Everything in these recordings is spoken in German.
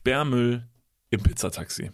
Sperrmüll im Pizzataxi.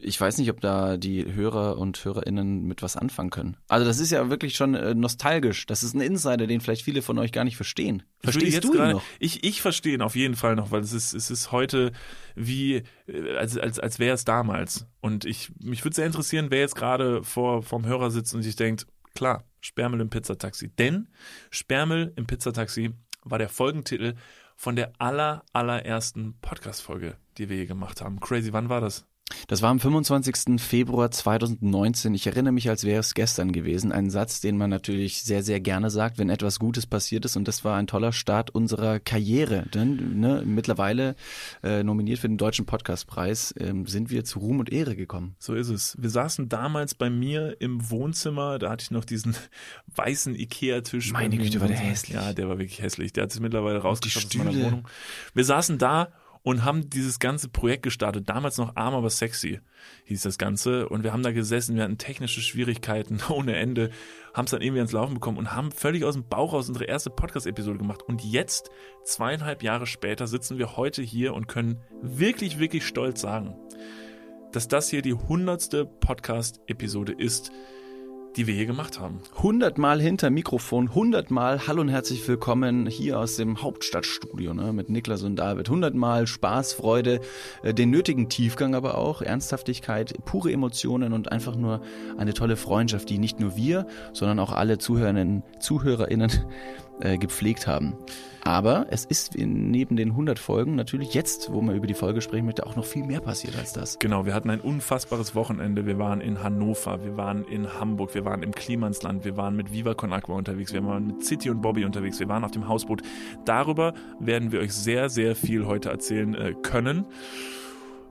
Ich weiß nicht, ob da die Hörer und Hörerinnen mit was anfangen können. Also das ist ja wirklich schon äh, nostalgisch. Das ist ein Insider, den vielleicht viele von euch gar nicht verstehen. Verstehst du ihn grade, noch? Ich, ich verstehe ihn auf jeden Fall noch, weil es ist, es ist heute wie, äh, als, als, als wäre es damals. Und ich, mich würde sehr interessieren, wer jetzt gerade vor, vorm Hörer sitzt und sich denkt, klar, Sperrmüll im Pizzataxi. Denn Sperrmüll im Pizzataxi war der Folgentitel von der aller, allerersten Podcast-Folge, die wir hier gemacht haben. Crazy, wann war das? Das war am 25. Februar 2019. Ich erinnere mich, als wäre es gestern gewesen. Ein Satz, den man natürlich sehr, sehr gerne sagt, wenn etwas Gutes passiert ist. Und das war ein toller Start unserer Karriere. Denn ne, mittlerweile äh, nominiert für den Deutschen Podcastpreis ähm, sind wir zu Ruhm und Ehre gekommen. So ist es. Wir saßen damals bei mir im Wohnzimmer. Da hatte ich noch diesen weißen Ikea-Tisch. Meine Güte, war der hässlich. Ja, der war wirklich hässlich. Der hat sich mittlerweile rausgeschafft aus meiner Wohnung. Wir saßen da und haben dieses ganze Projekt gestartet. Damals noch arm, aber sexy hieß das Ganze. Und wir haben da gesessen, wir hatten technische Schwierigkeiten ohne Ende, haben es dann irgendwie ans Laufen bekommen und haben völlig aus dem Bauch aus unsere erste Podcast-Episode gemacht. Und jetzt, zweieinhalb Jahre später, sitzen wir heute hier und können wirklich, wirklich stolz sagen, dass das hier die hundertste Podcast-Episode ist, die wir hier gemacht haben. Hundertmal hinter Mikrofon, hundertmal Hallo und herzlich willkommen hier aus dem Hauptstadtstudio ne, mit Niklas und David. Hundertmal Spaß, Freude, äh, den nötigen Tiefgang aber auch, Ernsthaftigkeit, pure Emotionen und einfach nur eine tolle Freundschaft, die nicht nur wir, sondern auch alle Zuhörerinnen, ZuhörerInnen äh, gepflegt haben. Aber es ist neben den 100 Folgen natürlich jetzt, wo man über die Folge sprechen möchte, auch noch viel mehr passiert als das. Genau, wir hatten ein unfassbares Wochenende. Wir waren in Hannover, wir waren in Hamburg, wir waren im Klimansland, wir waren mit Viva Con Aqua unterwegs, wir waren mit City und Bobby unterwegs, wir waren auf dem Hausboot. Darüber werden wir euch sehr, sehr viel heute erzählen äh, können.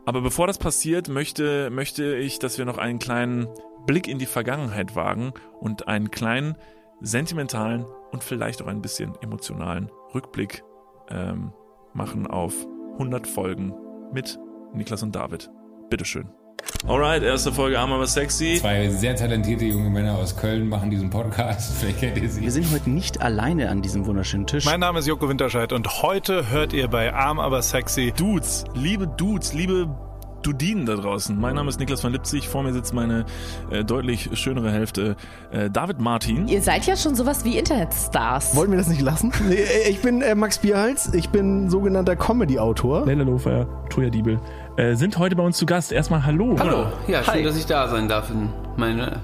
Aber bevor das passiert, möchte, möchte ich, dass wir noch einen kleinen Blick in die Vergangenheit wagen und einen kleinen sentimentalen und vielleicht auch ein bisschen emotionalen Rückblick ähm, machen auf 100 Folgen mit Niklas und David. Bitteschön. Alright, erste Folge Arm aber sexy. Zwei sehr talentierte junge Männer aus Köln machen diesen Podcast. Vielleicht kennt ihr sie. Wir sind heute nicht alleine an diesem wunderschönen Tisch. Mein Name ist Joko Winterscheid und heute hört ihr bei Arm aber sexy Dudes, liebe Dudes, liebe Dudinen da draußen. Mein Name ist Niklas von Lipzig. Vor mir sitzt meine äh, deutlich schönere Hälfte, äh, David Martin. Ihr seid ja schon sowas wie Internetstars. Wollen wir das nicht lassen? Nee, äh, ich bin äh, Max Bierhals. Ich bin sogenannter Comedy-Autor. Lellelofer, Toja Diebel. Äh, sind heute bei uns zu Gast. Erstmal Hallo. Hallo. Ja, schön, dass ich da sein darf in meiner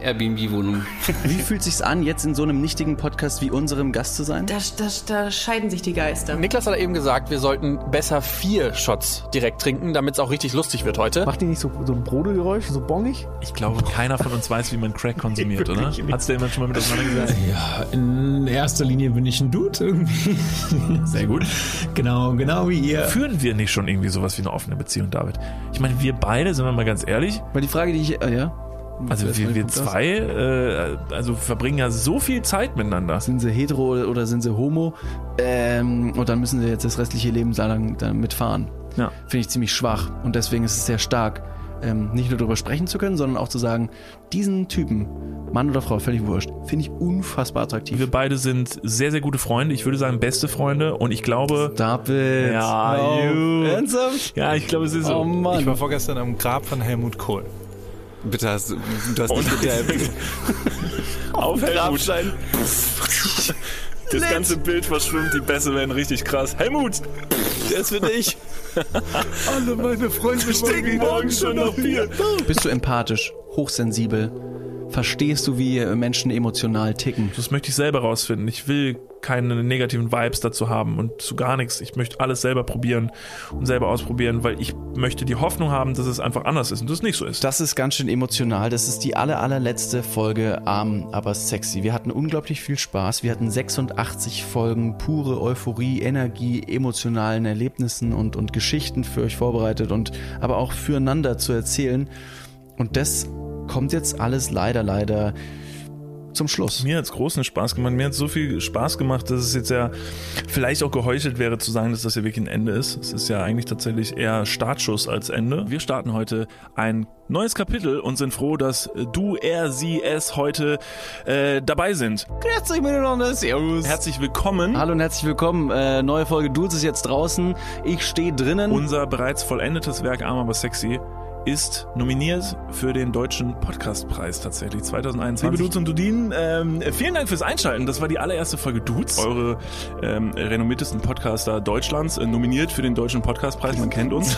Airbnb-Wohnung. Wie fühlt sich's an, jetzt in so einem nichtigen Podcast wie unserem Gast zu sein? Da, da, da scheiden sich die Geister. Niklas hat eben gesagt, wir sollten besser vier Shots direkt trinken, damit es auch richtig lustig wird heute. Macht ihr nicht so, so ein Brodelgeräusch, so bongig? Ich glaube, keiner von uns weiß, wie man Crack konsumiert, oder? Hat's der jemand schon mal mit auseinandergesetzt? Ja, in erster Linie bin ich ein Dude irgendwie. Sehr gut. Genau, genau wie ihr. Führen wir nicht schon irgendwie sowas wie eine offene Beziehung, David? Ich meine, wir beide, sind wir mal ganz ehrlich, Weil die Frage, die ich, äh, ja. Also wir, wir zwei, äh, also verbringen ja so viel Zeit miteinander. Sind sie hetero oder sind sie homo? Ähm, und dann müssen sie jetzt das restliche Leben lang damit fahren. Ja. Finde ich ziemlich schwach. Und deswegen ist es sehr stark, ähm, nicht nur darüber sprechen zu können, sondern auch zu sagen, diesen Typen, Mann oder Frau, völlig wurscht, finde ich unfassbar attraktiv. Wir beide sind sehr, sehr gute Freunde. Ich würde sagen, beste Freunde. Und ich glaube, David. Ja, oh, you. Ernsthaft? ja, ich glaube, es ist Oh so. Mann. Ich war vorgestern am Grab von Helmut Kohl. Bitte hast du, du hast nicht mit der Auf Helmut. Das ganze Bild verschwimmt, die Bässe werden richtig krass. Helmut! Der ist für dich. Alle meine Freunde Stinken morgen schon noch Bier. Bist du empathisch, hochsensibel? Verstehst du, wie Menschen emotional ticken? Das möchte ich selber rausfinden. Ich will keine negativen Vibes dazu haben und zu gar nichts. Ich möchte alles selber probieren und selber ausprobieren, weil ich möchte die Hoffnung haben, dass es einfach anders ist und das nicht so ist. Das ist ganz schön emotional. Das ist die aller, allerletzte Folge Arm, aber sexy. Wir hatten unglaublich viel Spaß. Wir hatten 86 Folgen pure Euphorie, Energie, emotionalen Erlebnissen und, und Geschichten für euch vorbereitet und aber auch füreinander zu erzählen. Und das kommt jetzt alles leider, leider zum Schluss. Mir hat's großen Spaß gemacht. Mir hat so viel Spaß gemacht, dass es jetzt ja vielleicht auch geheuchelt wäre zu sagen, dass das ja wirklich ein Ende ist. Es ist ja eigentlich tatsächlich eher Startschuss als Ende. Wir starten heute ein neues Kapitel und sind froh, dass du, er, sie, es heute äh, dabei sind. Grüezi miteinander, servus. Herzlich willkommen. Hallo und herzlich willkommen. Äh, neue Folge Dudes ist jetzt draußen. Ich stehe drinnen. Unser bereits vollendetes Werk Arm aber sexy ist nominiert für den Deutschen Podcastpreis tatsächlich 2021. Liebe Dudes und Dudinen, ähm, vielen Dank fürs Einschalten. Das war die allererste Folge Dudes, eure ähm, renommiertesten Podcaster Deutschlands, äh, nominiert für den Deutschen Podcastpreis. Man kennt uns.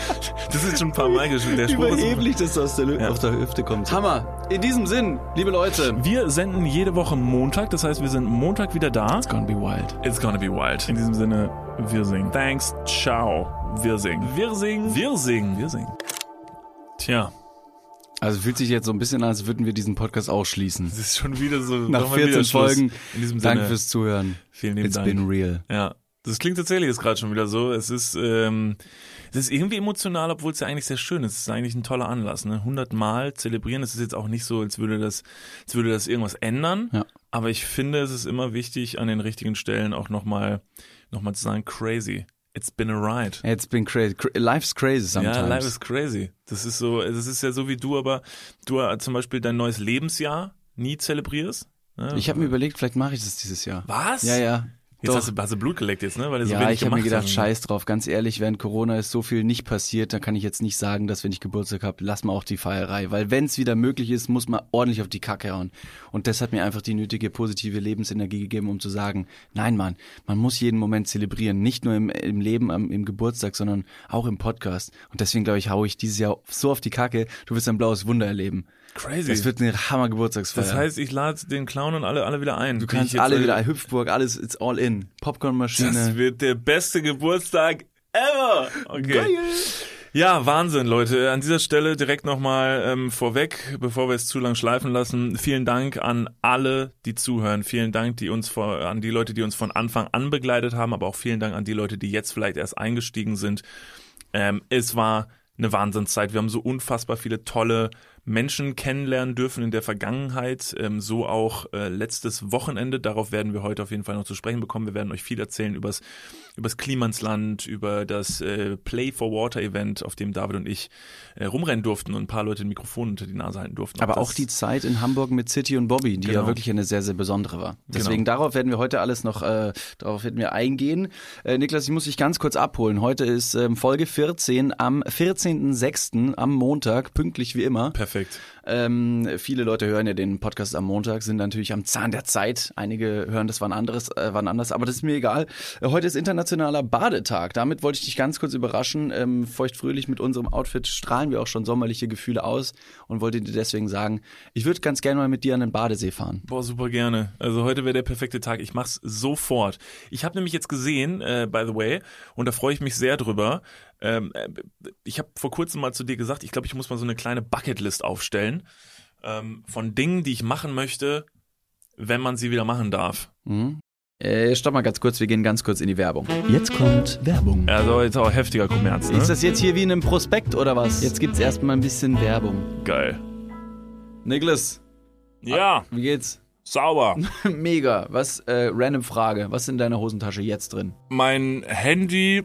das ist schon ein paar Mal geschrieben. Der Spruch ist- Überheblich, dass das aus der, Lü- Ja. auf der Hüfte kommt. Hammer. In diesem Sinn, liebe Leute. Wir senden jede Woche Montag, das heißt, wir sind Montag wieder da. It's gonna be wild. It's gonna be wild. In diesem Sinne, wir singen. Thanks, ciao, wir singen. Wir singen, wir singen, wir singen. Tja, Also fühlt sich jetzt so ein bisschen an, als würden wir diesen Podcast ausschließen. es ist schon wieder so. Nach nochmal wieder 14 Schluss. Folgen. In diesem Sinne, Danke fürs Zuhören. vielen lieben It's Dank. been real. Ja, das klingt tatsächlich jetzt gerade schon wieder so. Es ist, ähm, es ist irgendwie emotional, obwohl es ja eigentlich sehr schön ist. Es ist eigentlich ein toller Anlass. Ne? 100 Mal zelebrieren. Es ist jetzt auch nicht so, als würde das, als würde das irgendwas ändern. Ja. Aber ich finde, es ist immer wichtig, an den richtigen Stellen auch nochmal, noch mal zu sagen, crazy. It's been a ride. It's been crazy. Cra- Life's crazy sometimes. Ja, life is crazy. Das ist so, das ist ja so wie du, aber du äh, zum Beispiel dein neues Lebensjahr nie zelebrierst. Ne? ich habe mir überlegt, vielleicht mache ich das dieses Jahr. Was? Ja, ja. Jetzt hast du, hast du Blut geleckt jetzt, ne? Weil du so ja, wenig ich habe mir gedacht, hast. scheiß drauf, ganz ehrlich, während Corona ist so viel nicht passiert, da kann ich jetzt nicht sagen, dass wenn ich Geburtstag habe, lass mal auch die Feierei. Weil wenn es wieder möglich ist, muss man ordentlich auf die Kacke hauen. Und das hat mir einfach die nötige positive Lebensenergie gegeben, um zu sagen, nein Mann, man muss jeden Moment zelebrieren. Nicht nur im, im Leben, am, im Geburtstag, sondern auch im Podcast. Und deswegen glaube ich, hau ich dieses Jahr so auf die Kacke, du wirst ein blaues Wunder erleben. Crazy. Das wird eine Hammer Geburtstagsfeier. Das heißt, ich lade den Clown und alle, alle wieder ein. du kannst alle wieder, Hüpfburg, alles, it's all in. Popcornmaschine. Das wird der beste Geburtstag ever. Okay. Ja, Wahnsinn, Leute. An dieser Stelle direkt nochmal ähm, vorweg, bevor wir es zu lang schleifen lassen. Vielen Dank an alle, die zuhören. Vielen Dank, die uns vor, an die Leute, die uns von Anfang an begleitet haben, aber auch vielen Dank an die Leute, die jetzt vielleicht erst eingestiegen sind. Ähm, es war eine Wahnsinnszeit. Wir haben so unfassbar viele tolle Menschen kennenlernen dürfen in der Vergangenheit, ähm, so auch äh, letztes Wochenende. Darauf werden wir heute auf jeden Fall noch zu sprechen bekommen. Wir werden euch viel erzählen übers, übers Klimansland, über das äh, Play for Water Event, auf dem David und ich äh, rumrennen durften und ein paar Leute ein Mikrofon unter die Nase halten durften. Aber auch die Zeit in Hamburg mit City und Bobby, die ja Genau. wirklich eine sehr, sehr besondere war. Deswegen Genau. darauf werden wir heute alles noch, äh, darauf werden wir eingehen. Äh, Niklas, ich muss dich ganz kurz abholen. Heute ist ähm, Folge 14 am 14.06. am Montag, pünktlich wie immer. Perfekt. Ähm, viele Leute hören ja den Podcast am Montag, sind natürlich am Zahn der Zeit. Einige hören das wann anderes, äh, wann anders, aber das ist mir egal. Äh, heute ist internationaler Badetag. Damit wollte ich dich ganz kurz überraschen. Ähm, feuchtfröhlich mit unserem Outfit strahlen wir auch schon sommerliche Gefühle aus und wollte dir deswegen sagen, ich würde ganz gerne mal mit dir an den Badesee fahren. Boah, super gerne. Also heute wäre der perfekte Tag. Ich mach's sofort. Ich habe nämlich jetzt gesehen, äh, by the way, und da freue ich mich sehr drüber. Ähm, äh, ich habe vor kurzem mal zu dir gesagt, ich glaube, ich muss mal so eine kleine Bucketlist aufstellen ähm, von Dingen, die ich machen möchte, wenn man sie wieder machen darf. Mhm. Äh, stopp mal ganz kurz, wir gehen ganz kurz in die Werbung. Jetzt kommt Werbung. Also jetzt auch heftiger Kommerz, ne? Ist das jetzt hier wie in einem Prospekt oder was? Jetzt gibt's erstmal ein bisschen Werbung. geil? Niklas, Ja, wie geht's? sauber. Mega. Was, äh, random Frage. Was ist in deiner Hosentasche jetzt drin? Mein Handy,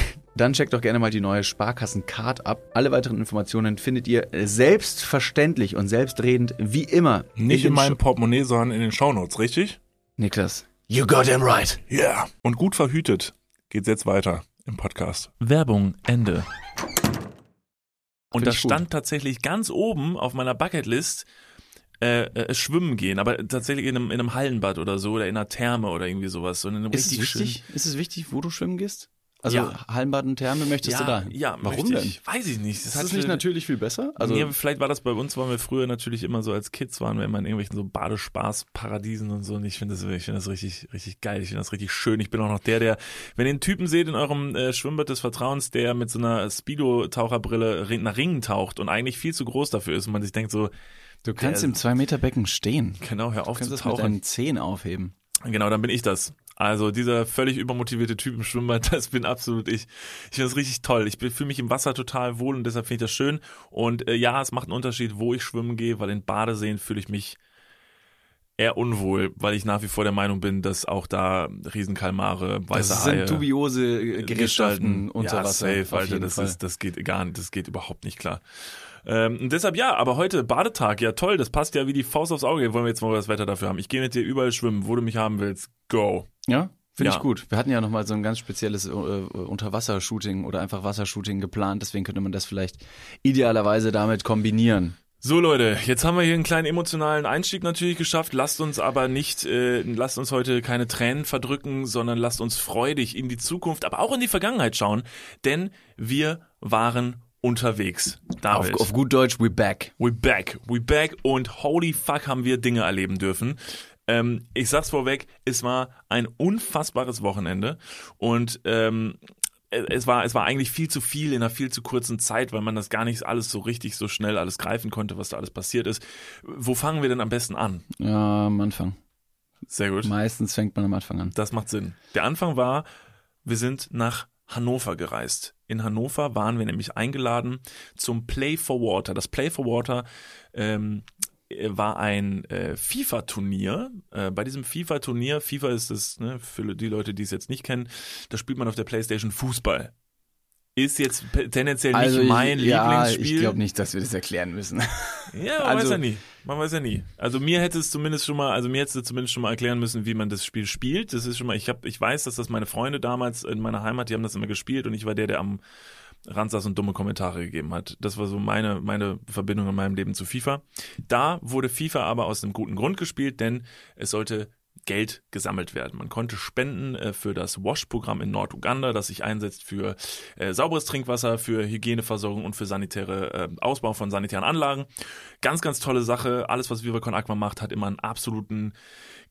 dann checkt doch gerne mal die neue Sparkassen-Card ab. Alle weiteren Informationen findet ihr selbstverständlich und selbstredend wie immer. Nicht in den meinem Sh- Portemonnaie, sondern in den Shownotes, richtig? Niklas. You got him right. Yeah. Und gut verhütet geht's jetzt weiter im Podcast. Werbung, Ende. Und Find da ich gut. stand tatsächlich ganz oben auf meiner Bucketlist äh, äh, schwimmen gehen, aber tatsächlich in einem, in einem Hallenbad oder so oder in einer Therme oder irgendwie sowas. So in einem Ist es wichtig? Ist es wichtig, wo du schwimmen gehst? Also Ja. Hallenbad und Therme möchtest ja, du da? Ja, Warum denn? ich. Weiß ich nicht. Ist hat das nicht natürlich viel besser? Also nee, vielleicht war das bei uns, waren wir früher natürlich immer so als Kids, waren wir immer in irgendwelchen so Badespaßparadiesen und so. Und ich finde das, ich finde das richtig, richtig geil. Ich finde das richtig schön. Ich bin auch noch der, der, wenn ihr einen Typen seht in eurem äh, Schwimmbad des Vertrauens, der mit so einer Speedo-Taucherbrille ri- nach Ringen taucht und eigentlich viel zu groß dafür ist und man sich denkt so, du kannst der- im 2-Meter-Becken stehen. genau, hör Du auf kannst zu das mit tauchen. deinen Zehen aufheben. Genau, dann bin ich das. Also dieser völlig übermotivierte Typ im Schwimmbad, das bin absolut ich. Ich finde das richtig toll. Ich fühle mich im Wasser total wohl und deshalb finde ich das schön. Und äh, ja, es macht einen Unterschied, wo ich schwimmen gehe, weil in Badeseen fühle ich mich eher unwohl, weil ich nach wie vor der Meinung bin, dass auch da Riesenkalmare, weiße Das Haie, sind dubiose äh, Gerätschaften Gestalten unter ja, Wasser. Safe, Alter, das Fall. ist, das geht gar nicht, das geht überhaupt nicht klar. Ähm, deshalb ja, aber heute Badetag, ja toll, das passt ja wie die Faust aufs Auge. Wollen wir jetzt mal das Wetter dafür haben? Ich gehe mit dir überall schwimmen, wo du mich haben willst. Go. Ja, finde Ja. ich gut. Wir hatten ja nochmal so ein ganz spezielles äh, Unterwassershooting oder einfach Wassershooting geplant, deswegen könnte man das vielleicht idealerweise damit kombinieren. So Leute, jetzt haben wir hier einen kleinen emotionalen Einstieg natürlich geschafft. Lasst uns aber nicht, äh, lasst uns heute keine Tränen verdrücken, sondern lasst uns freudig in die Zukunft, aber auch in die Vergangenheit schauen, denn wir waren unterwegs. Auf, David. auf gut Deutsch, we back. We back, we back und holy fuck haben wir Dinge erleben dürfen. Ähm, ich sag's vorweg, es war ein unfassbares Wochenende und ähm, es war, es war eigentlich viel zu viel in einer viel zu kurzen Zeit, weil man das gar nicht alles so richtig so schnell alles greifen konnte, was da alles passiert ist. Wo fangen wir denn am besten an? Ja, am Anfang. Sehr gut. Meistens fängt man am Anfang an. Das macht Sinn. Der Anfang war, wir sind nach Hannover gereist. In Hannover waren wir nämlich eingeladen zum Play for Water. Das Play for Water ähm, äh, war ein äh, FIFA-Turnier. Äh, bei diesem FIFA-Turnier, FIFA ist es, ne, für die Leute, die es jetzt nicht kennen, da spielt man auf der Playstation Fußball. Ist jetzt tendenziell nicht Also ich, mein ja, Lieblingsspiel. ich glaube nicht, dass wir das erklären müssen. Ja, man Also- weiß ja nie. Man weiß ja nie. Also mir hätte es zumindest schon mal, also mir hätte es zumindest schon mal erklären müssen, wie man das Spiel spielt. Das ist schon mal, ich habe, ich weiß, dass das meine Freunde damals in meiner Heimat, die haben das immer gespielt und ich war der, der am Rand saß und dumme Kommentare gegeben hat. Das war so meine, meine Verbindung in meinem Leben zu FIFA. Da wurde FIFA aber aus einem guten Grund gespielt, denn es sollte Geld gesammelt werden. Man konnte spenden äh, für das WASH-Programm in Norduganda, das sich einsetzt für äh, sauberes Trinkwasser, für Hygieneversorgung und für sanitäre äh, Ausbau von sanitären Anlagen. Ganz, ganz tolle Sache. Alles, was Viva Con Aqua macht, hat immer einen absoluten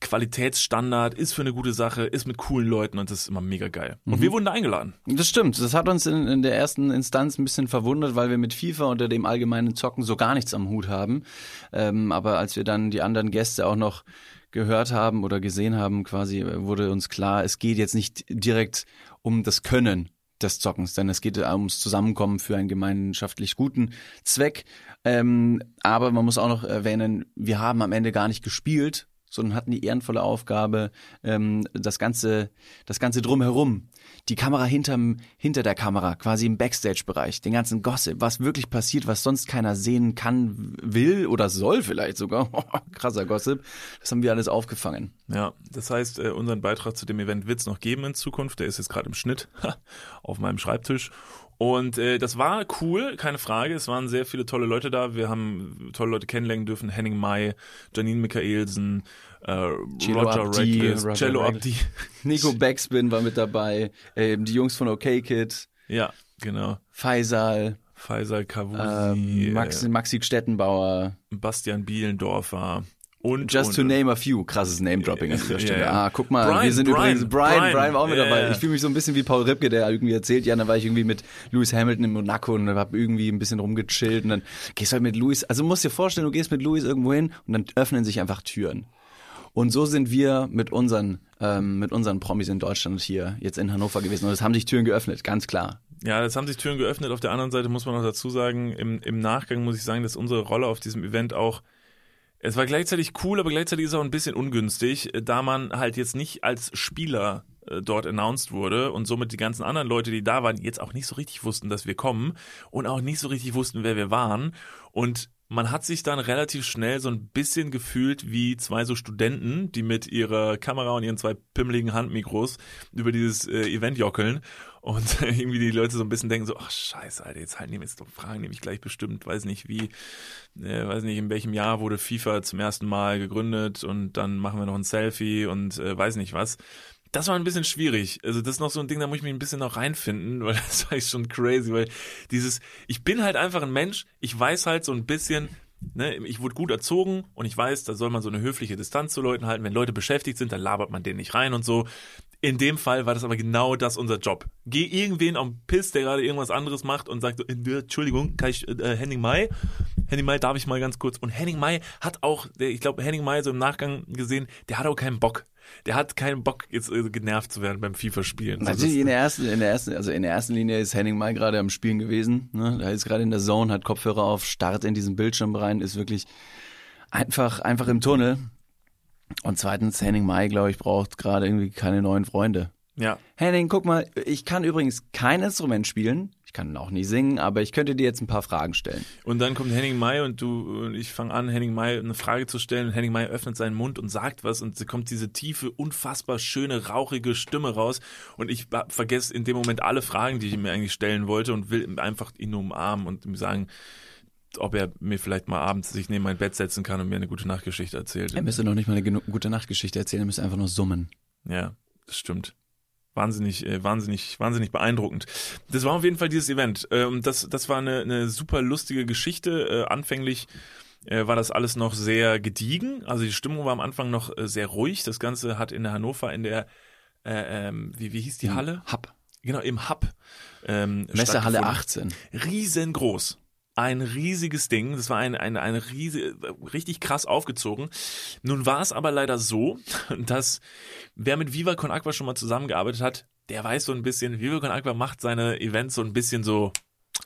Qualitätsstandard, ist für eine gute Sache, ist mit coolen Leuten und das ist immer mega geil. Und wir wurden da eingeladen. Das stimmt. Das hat uns in, in der ersten Instanz ein bisschen verwundert, weil wir mit FIFA unter dem allgemeinen Zocken so gar nichts am Hut haben. Ähm, aber als wir dann die anderen Gäste auch noch gehört haben oder gesehen haben, quasi äh, wurde uns klar, es geht jetzt nicht direkt um das Können des Zockens, denn es geht ums Zusammenkommen für einen gemeinschaftlich guten Zweck. Ähm, aber man muss auch noch erwähnen, wir haben am Ende gar nicht gespielt, sondern hatten die ehrenvolle Aufgabe, ähm, das ganze, das ganze drumherum, die Kamera hinterm, hinter der Kamera, quasi im Backstage-Bereich, den ganzen Gossip, was wirklich passiert, was sonst keiner sehen kann, will oder soll vielleicht sogar, krasser Gossip, das haben wir alles aufgefangen. Ja, das heißt, äh, unseren Beitrag zu dem Event wird es noch geben in Zukunft. Der ist jetzt gerade im Schnitt auf meinem Schreibtisch. Und äh, das war cool, keine Frage. Es waren sehr viele tolle Leute da. Wir haben tolle Leute kennenlernen dürfen. Henning May, Janine Michaelsen, äh, Roger Abdi, Roger Cello. Abdi. Nico Backspin war mit dabei, ähm, die Jungs von OK Kid, Ja, genau. Faisal, Faisal Kavusi, ähm, Maxi, äh, Maxi Stettenbauer, Bastian Bielendorfer Und, Just und, to name a few. Krasses Name-Dropping an dieser Ja, Stelle. ja. Ah, guck mal, Brian, wir sind Brian, übrigens, Brian, Brian. Brian war auch mit Ja, dabei. Ich fühle mich so ein bisschen wie Paul Ripke, der irgendwie erzählt, ja, dann war ich irgendwie mit Lewis Hamilton in Monaco und hab irgendwie ein bisschen rumgechillt und dann gehst du halt mit Lewis, also du musst dir vorstellen, du gehst mit Lewis irgendwo hin und dann öffnen sich einfach Türen. Und so sind wir mit unseren, ähm, mit unseren Promis in Deutschland hier jetzt in Hannover gewesen. Und es haben sich Türen geöffnet, ganz klar. Ja, es haben sich Türen geöffnet. Auf der anderen Seite muss man noch dazu sagen, im, im Nachgang muss ich sagen, dass unsere Rolle auf diesem Event auch, es war gleichzeitig cool, aber gleichzeitig ist es auch ein bisschen ungünstig, äh, da man halt jetzt nicht als Spieler äh, dort announced wurde und somit die ganzen anderen Leute, die da waren, jetzt auch nicht so richtig wussten, dass wir kommen und auch nicht so richtig wussten, wer wir waren. Und man hat sich dann relativ schnell so ein bisschen gefühlt wie zwei so Studenten, die mit ihrer Kamera und ihren zwei pimmeligen Handmikros über dieses äh, Event jockeln und irgendwie die Leute so ein bisschen denken so, ach scheiße, Alter, jetzt halten die mir jetzt doch Fragen, nehme ich gleich bestimmt, weiß nicht wie, äh, weiß nicht, in welchem Jahr wurde FIFA zum ersten Mal gegründet und dann machen wir noch ein Selfie und äh, weiß nicht was. Das war ein bisschen schwierig. Also das ist noch so ein Ding, da muss ich mich ein bisschen noch reinfinden, weil das war echt schon crazy, weil dieses, ich bin halt einfach ein Mensch, ich weiß halt so ein bisschen, ne, ich wurde gut erzogen und ich weiß, da soll man so eine höfliche Distanz zu Leuten halten. Wenn Leute beschäftigt sind, dann labert man denen nicht rein und so. In dem Fall war das aber genau das unser Job. Geh irgendwen am Piss, der gerade irgendwas anderes macht und sagt äh, Entschuldigung, kann ich, äh, Henning Mai? Henning Mai darf ich mal ganz kurz. Und Henning Mai hat auch, ich glaube, Henning Mai so im Nachgang gesehen, der hat auch keinen Bock. Der hat keinen Bock, jetzt äh, genervt zu werden beim FIFA-Spielen. Natürlich in der ersten, in der ersten, also in der ersten Linie ist Henning mal gerade am Spielen gewesen. Ne? Da ist gerade in der Zone, hat Kopfhörer auf, starrt in diesen Bildschirm rein, ist wirklich einfach, einfach im Tunnel. Und zweitens, Henning Mai, glaube ich, braucht gerade irgendwie keine neuen Freunde. ja. Henning, guck mal, ich kann übrigens kein Instrument spielen. Ich kann auch nie singen, aber ich könnte dir jetzt ein paar Fragen stellen. Und dann kommt Henning Mai und du und ich fange an, Henning Mai eine Frage zu stellen. Und Henning Mai öffnet seinen Mund und sagt was und kommt diese tiefe, unfassbar schöne, rauchige Stimme raus. Und ich vergesse in dem Moment alle Fragen, die ich mir eigentlich stellen wollte und will einfach ihn umarmen und ihm sagen, ob er mir vielleicht mal abends sich neben mein Bett setzen kann und mir eine gute Nachtgeschichte erzählt. Er müsste noch nicht mal eine gute Nachtgeschichte erzählen, er müsste einfach nur summen. Ja, das stimmt. Wahnsinnig, äh, wahnsinnig, wahnsinnig beeindruckend. Das war auf jeden Fall dieses Event. Ähm, das, das war eine, eine super lustige Geschichte. Äh, anfänglich äh, war das alles noch sehr gediegen. Also die Stimmung war am Anfang noch äh, sehr ruhig. Das Ganze hat in der Hannover in der, äh, ähm, wie, wie hieß die Halle? Hub. Genau, im Hub. Ähm, Messehalle stattgefunden 18. riesengroß. Ein riesiges Ding. Das war ein, ein, ein riese, richtig krass aufgezogen. Nun war es aber leider so, dass wer mit Viva Con Aqua schon mal zusammengearbeitet hat, der weiß so ein bisschen, Viva Con Aqua macht seine Events so ein bisschen so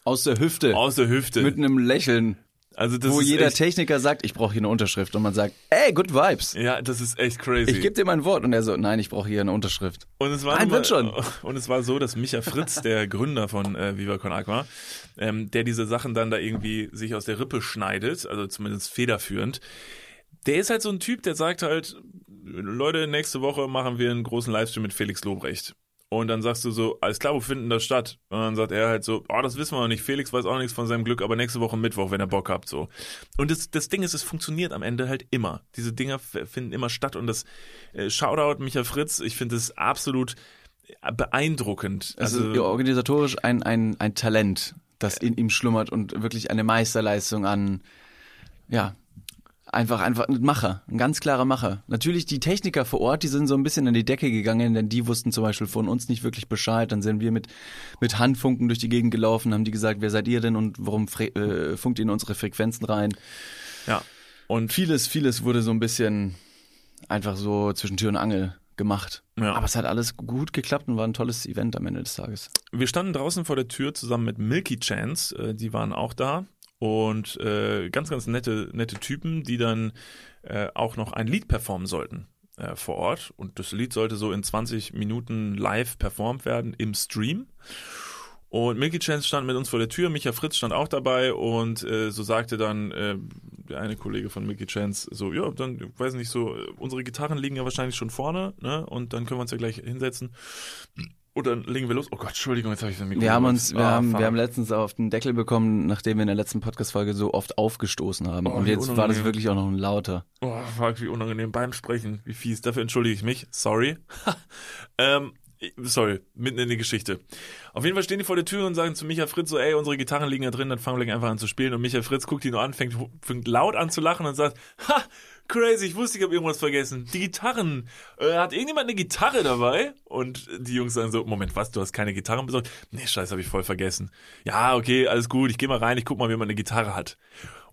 Aus der Hüfte. aus der Hüfte. mit einem Lächeln, also das wo ist jeder echt, Techniker sagt, ich brauche hier eine Unterschrift und man sagt, ey, good vibes. Ja, das ist echt crazy. Ich gebe dir mein Wort und er so, nein, ich brauche hier eine Unterschrift. Und es war Nein, mal- schon. Und es war so, dass Micha Fritz, der Gründer von äh, Viva Con Aqua, ähm, der diese Sachen dann da irgendwie sich aus der Rippe schneidet, also zumindest federführend, der ist halt so ein Typ, der sagt halt, Leute, nächste Woche machen wir einen großen Livestream mit Felix Lobrecht. Und dann sagst du so, alles klar, wo finden das statt? Und dann sagt er halt so, oh, das wissen wir noch nicht. Felix weiß auch nichts von seinem Glück, aber nächste Woche Mittwoch, wenn er Bock habt, so. Und das, das Ding ist, es funktioniert am Ende halt immer. Diese Dinger finden immer statt und das äh, Shoutout Micha Fritz, ich finde es absolut beeindruckend. Also, ja, organisatorisch ein, ein, ein Talent, das in ihm schlummert und wirklich eine Meisterleistung an, ja, einfach, einfach ein Macher, ein ganz klarer Macher. Natürlich die Techniker vor Ort, die sind so ein bisschen an die Decke gegangen, denn die wussten zum Beispiel von uns nicht wirklich Bescheid. Dann sind wir mit, mit Handfunken durch die Gegend gelaufen, haben die gesagt, wer seid ihr denn und warum äh, funkt ihr in unsere Frequenzen rein? ja. Und Vieles, vieles wurde so ein bisschen einfach so zwischen Tür und Angel gemacht. Ja. Aber es hat alles gut geklappt und war ein tolles Event am Ende des Tages. wir standen draußen vor der Tür zusammen mit Milky Chance, äh, die waren auch da. Und äh, ganz, ganz nette, nette Typen, die dann äh, auch noch ein Lied performen sollten äh, vor Ort. Und das Lied sollte so in 20 Minuten live performt werden im Stream. Und Milky Chance stand mit uns vor der Tür, Micha Fritz stand auch dabei und äh, so sagte dann äh, der eine Kollege von Milky Chance so, ja, dann, ich weiß nicht, so, äh, unsere Gitarren liegen ja wahrscheinlich schon vorne, ne, und dann können wir uns ja gleich hinsetzen. Und dann legen wir los. Oh Gott, Entschuldigung, jetzt habe ich das Mikro Wir haben uns, wir Ah, haben, wir haben letztens auf den Deckel bekommen, nachdem wir in der letzten Podcast-Folge so oft aufgestoßen haben. Oh, und jetzt war das unangenehm. wirklich auch noch ein lauter. Oh, fuck, wie unangenehm beim Sprechen. Wie fies. Dafür entschuldige ich mich. Sorry. ähm, sorry, mitten in die Geschichte. Auf jeden Fall stehen die vor der Tür und sagen zu Micha Fritz so, ey, unsere Gitarren liegen da drin, dann fangen wir gleich einfach an zu spielen. Und Micha Fritz guckt die nur an, fängt, fängt laut an zu lachen und sagt, ha, crazy, ich wusste, ich habe irgendwas vergessen. Die Gitarren. Äh, hat irgendjemand eine Gitarre dabei? Und die Jungs sagen so, Moment, was, du hast keine Gitarren besorgt? Nee, scheiße, habe ich voll vergessen. Ja, okay, alles gut, ich gehe mal rein, ich guck mal, wie man eine Gitarre hat.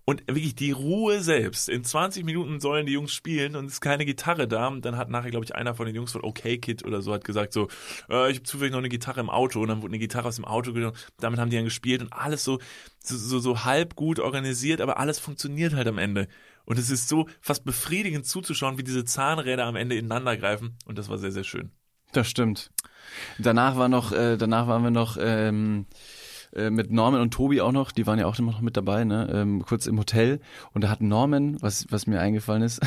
Und wirklich die Ruhe selbst. In 20 Minuten sollen die Jungs spielen und es ist keine Gitarre da. Und dann hat nachher, glaube ich, einer von den Jungs von OK Kid oder so hat gesagt so, äh, ich habe zufällig noch eine Gitarre im Auto. Und dann wurde eine Gitarre aus dem Auto genommen. Damit haben die dann gespielt und alles so, so, so, so halb gut organisiert, aber alles funktioniert halt am Ende. Und es ist so fast befriedigend zuzuschauen, wie diese Zahnräder am Ende ineinander greifen. Und das war sehr, sehr schön. Das stimmt. Danach war noch, äh, danach waren wir noch ähm, äh, mit Norman und Tobi auch noch, die waren ja auch immer noch mit dabei, ne? Ähm, kurz im Hotel. Und da hat Norman, was, was mir eingefallen ist,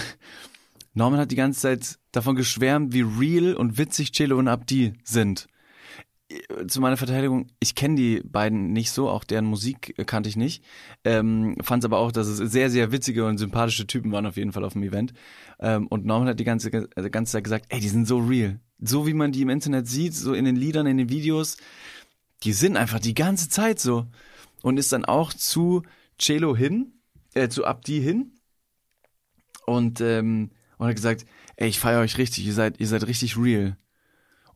Norman hat die ganze Zeit davon geschwärmt, wie real und witzig Chelo und Abdi sind. Äh, Zu meiner Verteidigung, ich kenne die beiden nicht so, auch deren Musik äh, kannte ich nicht. Ähm, Fand aber auch, dass es sehr, sehr witzige und sympathische Typen waren auf jeden Fall auf dem Event. Ähm, und Norman hat die ganze, äh, ganze Zeit gesagt, ey, die sind so real. So wie man die im Internet sieht, so in den Liedern, in den Videos, die sind einfach die ganze Zeit so. Und ist dann auch zu Celo hin, äh, zu Abdi hin und, ähm, und hat gesagt, ey, ich feiere euch richtig, ihr seid, ihr seid richtig real.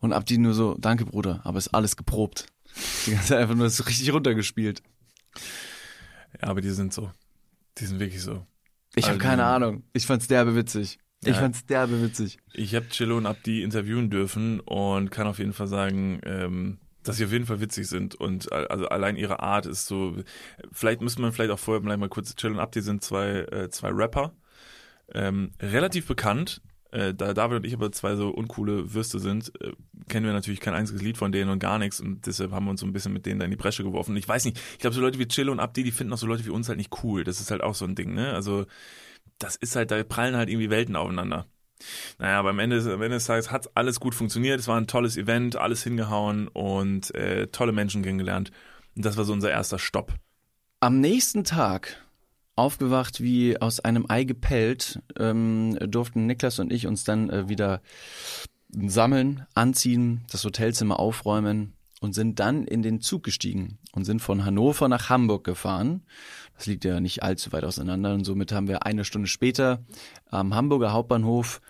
Und Abdi nur so, danke Bruder, aber ist alles geprobt. Die ganze Zeit einfach nur so richtig runtergespielt. Ja, aber die sind so. Die sind wirklich so. Ich habe Also- keine Ahnung. Ich fand's derbe witzig. Ich Ja. fand's derbe witzig. Ich habe Chillo und Abdi interviewen dürfen und kann auf jeden Fall sagen, ähm, dass sie auf jeden Fall witzig sind und a- also allein ihre Art ist so. Vielleicht müsste man vielleicht auch vorher vielleicht mal kurz. Chillo und Abdi sind zwei äh, zwei Rapper, ähm, relativ bekannt. Äh, da David und ich aber zwei so uncoole Würste sind, äh, kennen wir natürlich kein einziges Lied von denen und gar nichts und deshalb haben wir uns so ein bisschen mit denen da in die Bresche geworfen. Ich weiß nicht, ich glaube so Leute wie Chillo und Abdi, die finden auch so Leute wie uns halt nicht cool. Das ist halt auch so ein Ding, ne? Also das ist halt, da prallen halt irgendwie Welten aufeinander. Naja, aber am Ende, am Ende des Tages hat alles gut funktioniert. Es war ein tolles Event, alles hingehauen und äh, tolle Menschen kennengelernt. Und das war so unser erster Stopp. Am nächsten Tag, aufgewacht wie aus einem Ei gepellt, ähm, durften Niklas und ich uns dann äh, wieder sammeln, anziehen, das Hotelzimmer aufräumen und sind dann in den Zug gestiegen und sind von Hannover nach Hamburg gefahren. Das liegt ja nicht allzu weit auseinander und somit haben wir eine Stunde später am Hamburger Hauptbahnhof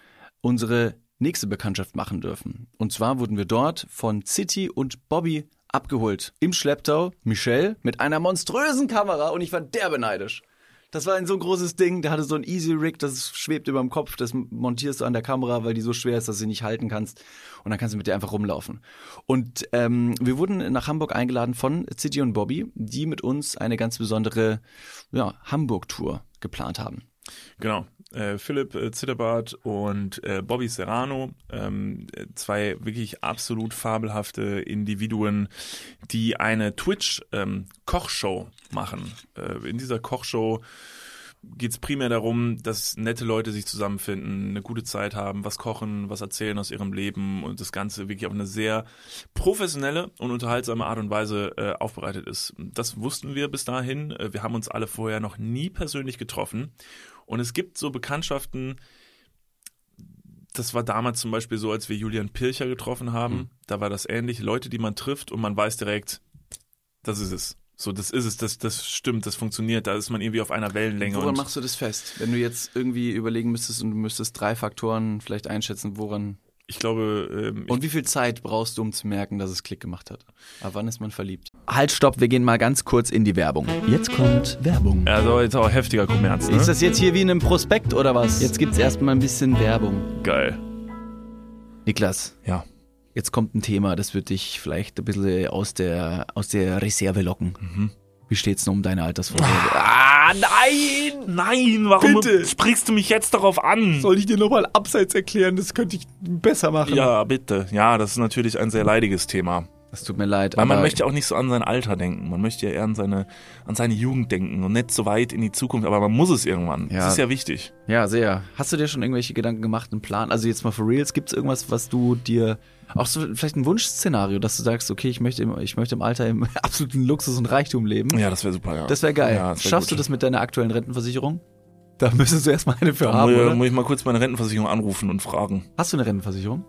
unsere nächste Bekanntschaft machen dürfen. Und zwar wurden wir dort von City und Bobby abgeholt. Im Schlepptau Michelle mit einer monströsen Kamera und ich war derbe neidisch. Das war ein so großes Ding, der hatte so ein Easy Rig, das schwebt über dem Kopf, das montierst du an der Kamera, weil die so schwer ist, dass du sie nicht halten kannst. Und dann kannst du mit der einfach rumlaufen. Und ähm, wir wurden nach Hamburg eingeladen von City und Bobby, die mit uns eine ganz besondere ja, Hamburg-Tour geplant haben. Genau. Äh, Philipp äh, Zitterbart und äh, Bobby Serrano, ähm, äh, zwei wirklich absolut fabelhafte Individuen, die eine Twitch-Kochshow machen. Äh, in dieser Kochshow geht es primär darum, dass nette Leute sich zusammenfinden, eine gute Zeit haben, was kochen, was erzählen aus ihrem Leben und das Ganze wirklich auf eine sehr professionelle und unterhaltsame Art und Weise äh, aufbereitet ist. Das wussten wir bis dahin. Äh, Wir haben uns alle vorher noch nie persönlich getroffen. Und es gibt so Bekanntschaften, das war damals zum Beispiel so, als wir Julian Pircher getroffen haben. Da war das ähnlich. Leute, die man trifft und man weiß direkt, das ist es. So, das ist es, das, das stimmt, das funktioniert. Da ist man irgendwie auf einer Wellenlänge. Woran machst du das fest? Wenn du jetzt irgendwie überlegen müsstest und du müsstest drei Faktoren vielleicht einschätzen, woran ich glaube, ähm, ich Und wie viel Zeit brauchst du, um zu merken, dass es Klick gemacht hat? Ab wann ist man verliebt? Halt, stopp, wir gehen mal ganz kurz in die Werbung. Jetzt kommt Werbung. Also jetzt auch heftiger Kommerz, ne? Ist das jetzt hier wie in einem Prospekt oder was? Jetzt gibt's erstmal ein bisschen Werbung. geil? Niklas, Ja. jetzt kommt ein Thema, das wird dich vielleicht ein bisschen aus der, aus der Reserve locken. Wie steht's denn um deine Altersvorsorge? Ah, nein! Nein, warum sprichst du mich jetzt darauf an? Soll ich dir nochmal abseits erklären? Das könnte ich besser machen. Ja, bitte. Ja, das ist natürlich ein sehr leidiges Thema. Es tut mir leid, Weil man möchte auch nicht so an sein Alter denken. Man möchte ja eher an seine, an seine Jugend denken und nicht so weit in die Zukunft. Aber man muss es irgendwann. Ja. Das ist ja wichtig. ja, sehr. Hast du dir schon irgendwelche Gedanken gemacht, einen Plan? Also jetzt mal for reals, gibt's irgendwas, was du dir auch so vielleicht ein Wunschszenario, dass du sagst, okay, ich möchte im, ich möchte im Alter im absoluten Luxus und Reichtum leben? Ja, das wäre super, ja. Das wäre geil. Ja, das wär Schaffst gut. du das mit deiner aktuellen Rentenversicherung? Da müsstest du erstmal eine für Da haben, muss, oder? muss ich mal kurz meine Rentenversicherung anrufen und fragen. Hast du eine Rentenversicherung?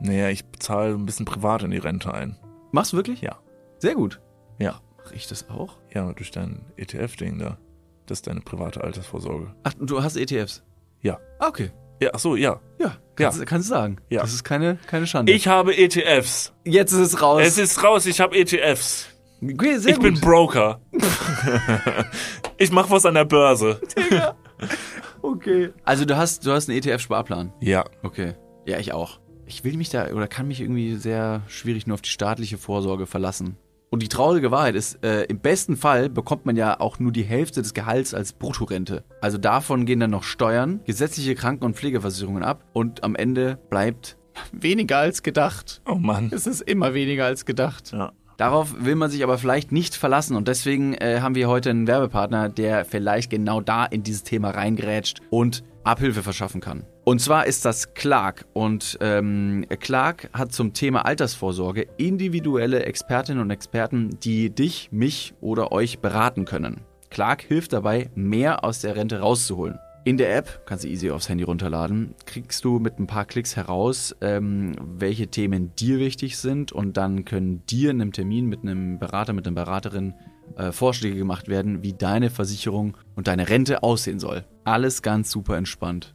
Naja, ich bezahle ein bisschen privat in die Rente ein. Machst du wirklich? Ja. Sehr gut. Ja. Mach ich das auch? Ja, durch dein ETF-Ding da. Das ist deine private Altersvorsorge. Ach, du hast ETFs. Ja. Ah, Okay. Ja, ach so, ja. Ja, kannst, kannst du sagen. Ja. Das ist keine, keine Schande. Ich habe ETFs. Jetzt ist es raus. Es ist raus, ich habe ETFs. okay, sehr Ich gut. bin Broker. ich mache was an der Börse. okay. Also du hast, du hast einen ETF-Sparplan. Ja. Okay. Ja, ich auch. Ich will mich da oder kann mich irgendwie sehr schwierig nur auf die staatliche Vorsorge verlassen. Und die traurige Wahrheit ist, äh, im besten Fall bekommt man ja auch nur die Hälfte des Gehalts als Bruttorente. Also davon gehen dann noch Steuern, gesetzliche Kranken- und Pflegeversicherungen ab und am Ende bleibt weniger als gedacht. Oh Mann. Es ist immer weniger als gedacht. Ja. Darauf will man sich aber vielleicht nicht verlassen und deswegen äh, haben wir heute einen Werbepartner, der vielleicht genau da in dieses Thema reingrätscht und Abhilfe verschaffen kann. Und zwar ist das Clark und ähm, Clark hat zum Thema Altersvorsorge individuelle Expertinnen und Experten, die dich, mich oder euch beraten können. Clark hilft dabei, mehr aus der Rente rauszuholen. In der App, kannst du easy aufs Handy runterladen, kriegst du mit ein paar Klicks heraus, ähm, welche Themen dir wichtig sind und dann können dir in einem Termin mit einem Berater, mit einer Beraterin äh, Vorschläge gemacht werden, wie deine Versicherung und deine Rente aussehen soll. Alles ganz super entspannt.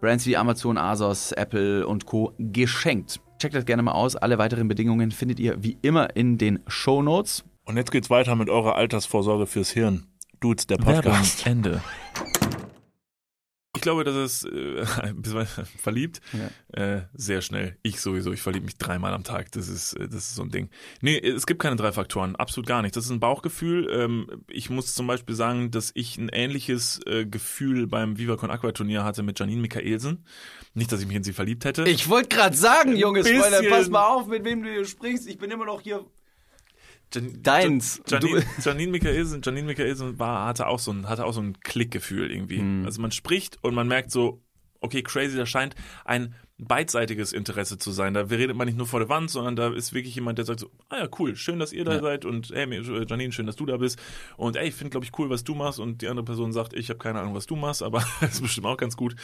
Brands wie Amazon, Asos, Apple und Co. geschenkt. Checkt das gerne mal aus. Alle weiteren Bedingungen findet ihr wie immer in den Show Notes. Und jetzt geht's weiter mit eurer Altersvorsorge fürs Hirn. Dudes, der Podcast. Ende. Ich glaube, dass es äh, verliebt äh, sehr schnell. Ich sowieso. Ich verliebe mich dreimal am Tag. Das ist äh, das ist so ein Ding. Nee, es gibt keine drei Faktoren. Absolut gar nicht. Das ist ein Bauchgefühl. Ähm, ich muss zum Beispiel sagen, dass ich ein ähnliches äh, Gefühl beim Viva Con Aqua Turnier hatte mit Janine Michaelsen. Nicht, dass ich mich in sie verliebt hätte. Ich wollte gerade sagen, Junge. Spoiler, pass mal auf, mit wem du hier sprichst. Ich bin immer noch hier. Jan- Deins. Jan- Janine, Janine Michaelsen, Janine Michaelsen war, hatte auch so ein, hatte auch so ein Klickgefühl irgendwie. Mhm. Also man spricht und man merkt so, okay, crazy, da scheint ein beidseitiges Interesse zu sein. Da redet man nicht nur vor der Wand, sondern da ist wirklich jemand, der sagt so, ah ja, cool, schön, dass ihr da Ja. seid und hey, Janine, schön, dass du da bist. Und ey, ich finde, glaube ich, cool, was du machst. Und die andere Person sagt, ich habe keine Ahnung, was du machst, aber das ist bestimmt auch ganz gut.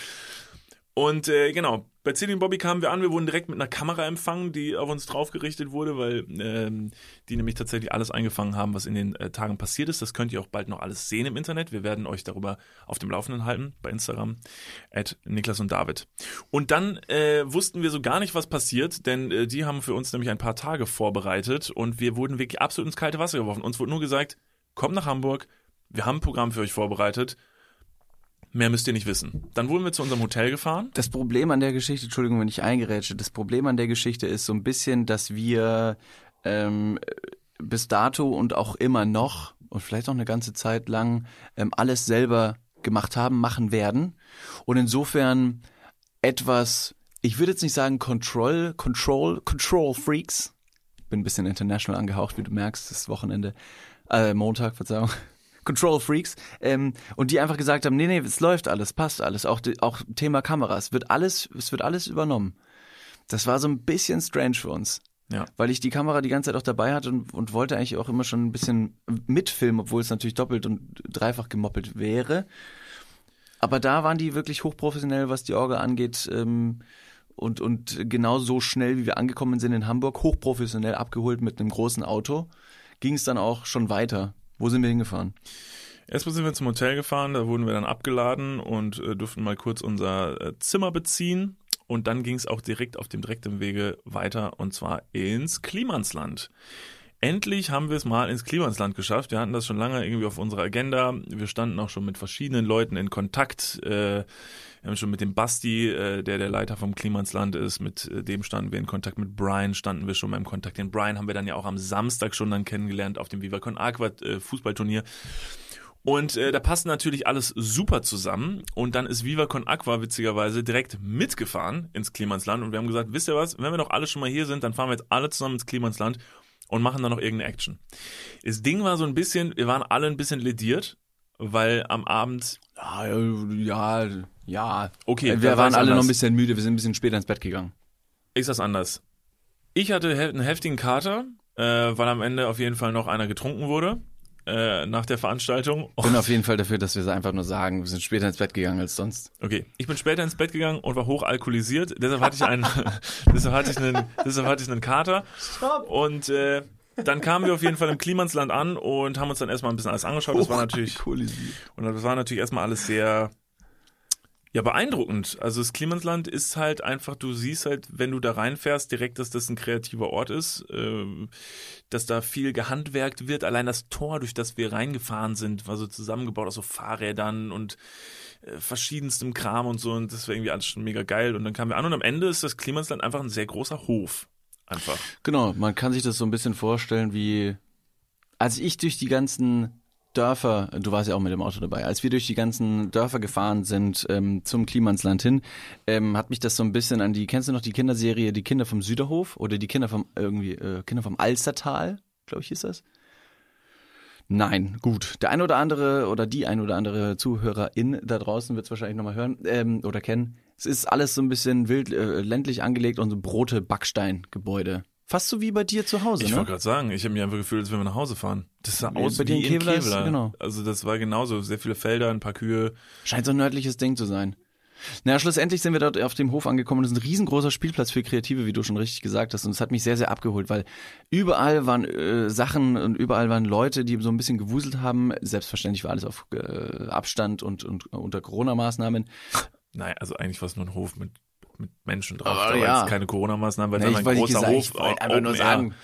Und äh, genau, bei Celine Bobby kamen wir an, wir wurden direkt mit einer Kamera empfangen, die auf uns draufgerichtet wurde, weil ähm, die nämlich tatsächlich alles eingefangen haben, was in den äh, Tagen passiert ist. Das könnt ihr auch bald noch alles sehen im Internet. Wir werden euch darüber auf dem Laufenden halten bei Instagram, at Niklas und David. Und dann äh, wussten wir so gar nicht, was passiert, denn äh, die haben für uns nämlich ein paar Tage vorbereitet und wir wurden wirklich absolut ins kalte Wasser geworfen. Uns wurde nur gesagt, kommt nach Hamburg, wir haben ein Programm für euch vorbereitet, mehr müsst ihr nicht wissen. Dann wurden wir zu unserem Hotel gefahren. Das Problem an der Geschichte, Entschuldigung, wenn ich eingerätsche, das Problem an der Geschichte ist so ein bisschen, dass wir ähm, bis dato und auch immer noch und vielleicht auch eine ganze Zeit lang ähm, alles selber gemacht haben, machen werden. Und insofern etwas, ich würde jetzt nicht sagen Control, Control, Control Freaks. Bin ein bisschen international angehaucht, wie du merkst, das Wochenende, äh, Montag, Verzeihung. Control Freaks, ähm, und die einfach gesagt haben, nee, nee, es läuft alles, passt alles, auch, auch Thema Kameras, wird alles, es wird alles übernommen. Das war so ein bisschen strange für uns. Ja. Weil ich die Kamera die ganze Zeit auch dabei hatte und, und wollte eigentlich auch immer schon ein bisschen mitfilmen, obwohl es natürlich doppelt und dreifach gemoppelt wäre. Aber da waren die wirklich hochprofessionell, was die Orgel angeht. Ähm, und, und genau so schnell, wie wir angekommen sind in Hamburg, hochprofessionell abgeholt mit einem großen Auto, ging es dann auch schon weiter. Wo sind wir hingefahren? Erstmal sind wir zum Hotel gefahren, da wurden wir dann abgeladen und äh, durften mal kurz unser äh, Zimmer beziehen. Und dann ging es auch direkt auf dem direkten Wege weiter und zwar ins Klimansland. Endlich haben wir es mal ins Klimansland geschafft. Wir hatten das schon lange irgendwie auf unserer Agenda. Wir standen auch schon mit verschiedenen Leuten in Kontakt. Äh, wir haben schon mit dem Basti, äh, der der Leiter vom Klimansland ist, mit äh, dem standen wir in Kontakt. Mit Brian standen wir schon mal im Kontakt. Den Brian haben wir dann ja auch am Samstag schon dann kennengelernt auf dem Viva Con Aqua äh, Fußballturnier. Und äh, da passt natürlich alles super zusammen. Und dann ist Viva Con Aqua witzigerweise direkt mitgefahren ins Klimansland. Und wir haben gesagt, wisst ihr was, wenn wir doch alle schon mal hier sind, dann fahren wir jetzt alle zusammen ins Klimansland und machen dann noch irgendeine Action. Das Ding war so ein bisschen, wir waren alle ein bisschen lediert, weil am Abend, Ja, ja, ja. okay, wir waren alle noch ein anders. bisschen müde, wir sind ein bisschen später ins Bett gegangen. Ich sag's anders. Ich hatte einen heftigen Kater, äh, weil am Ende auf jeden Fall noch einer getrunken wurde äh, nach der Veranstaltung. Ich bin auf jeden Fall dafür, dass wir es einfach nur sagen, wir sind später ins Bett gegangen als sonst. Okay, ich bin später ins Bett gegangen und war hochalkoholisiert. Deshalb hatte ich einen, deshalb hatte ich einen, deshalb hatte ich einen Kater. Und äh, dann kamen wir auf jeden Fall im Klimansland an und haben uns dann erstmal ein bisschen alles angeschaut. Das war natürlich und das war natürlich erstmal alles sehr ja beeindruckend. Also das Klimansland ist halt einfach, du siehst halt, wenn du da reinfährst, direkt, dass das ein kreativer Ort ist, ähm, dass da viel gehandwerkt wird. Allein das Tor, durch das wir reingefahren sind, war so zusammengebaut aus so Fahrrädern und äh, verschiedenstem Kram und so und das war irgendwie alles schon mega geil. Und dann kamen wir an und am Ende ist das Klimansland einfach ein sehr großer Hof. Einfach. Genau, man kann sich das so ein bisschen vorstellen wie, als ich durch die ganzen Dörfer, du warst ja auch mit dem Auto dabei, als wir durch die ganzen Dörfer gefahren sind ähm, zum Klimansland hin, ähm, hat mich das so ein bisschen an die, kennst du noch die Kinderserie Die Kinder vom Süderhof oder die Kinder vom irgendwie äh, Kinder vom Alstertal, glaube ich, ist das? Nein, gut. Der ein oder andere oder die ein oder andere Zuhörerin da draußen wird es wahrscheinlich nochmal hören ähm, oder kennen. Es ist alles so ein bisschen wild, äh, ländlich angelegt und so Brote, Backsteingebäude. Fast so wie bei dir zu Hause, Ich ne? wollte gerade sagen, ich habe mich einfach gefühlt, als wenn wir nach Hause fahren. Das sah aus bei dir wie in Kevlar Kevlar. genau. Also das war genauso. Sehr viele Felder, ein paar Kühe. Scheint so ein nördliches Ding zu sein. Na, schlussendlich sind wir dort auf dem Hof angekommen. Das ist ein riesengroßer Spielplatz für Kreative, wie du schon richtig gesagt hast. Und es hat mich sehr, sehr abgeholt, weil überall waren äh, Sachen und überall waren Leute, die so ein bisschen gewuselt haben. Selbstverständlich war alles auf äh, Abstand und, und unter Corona-Maßnahmen. Nein, also eigentlich war es nur ein Hof mit, mit Menschen drauf. Aber da war ja. jetzt keine Corona-Maßnahmen, weil Nee, einfach wollte ein großer gesagt, Hof. ich wollte einfach nur sagen.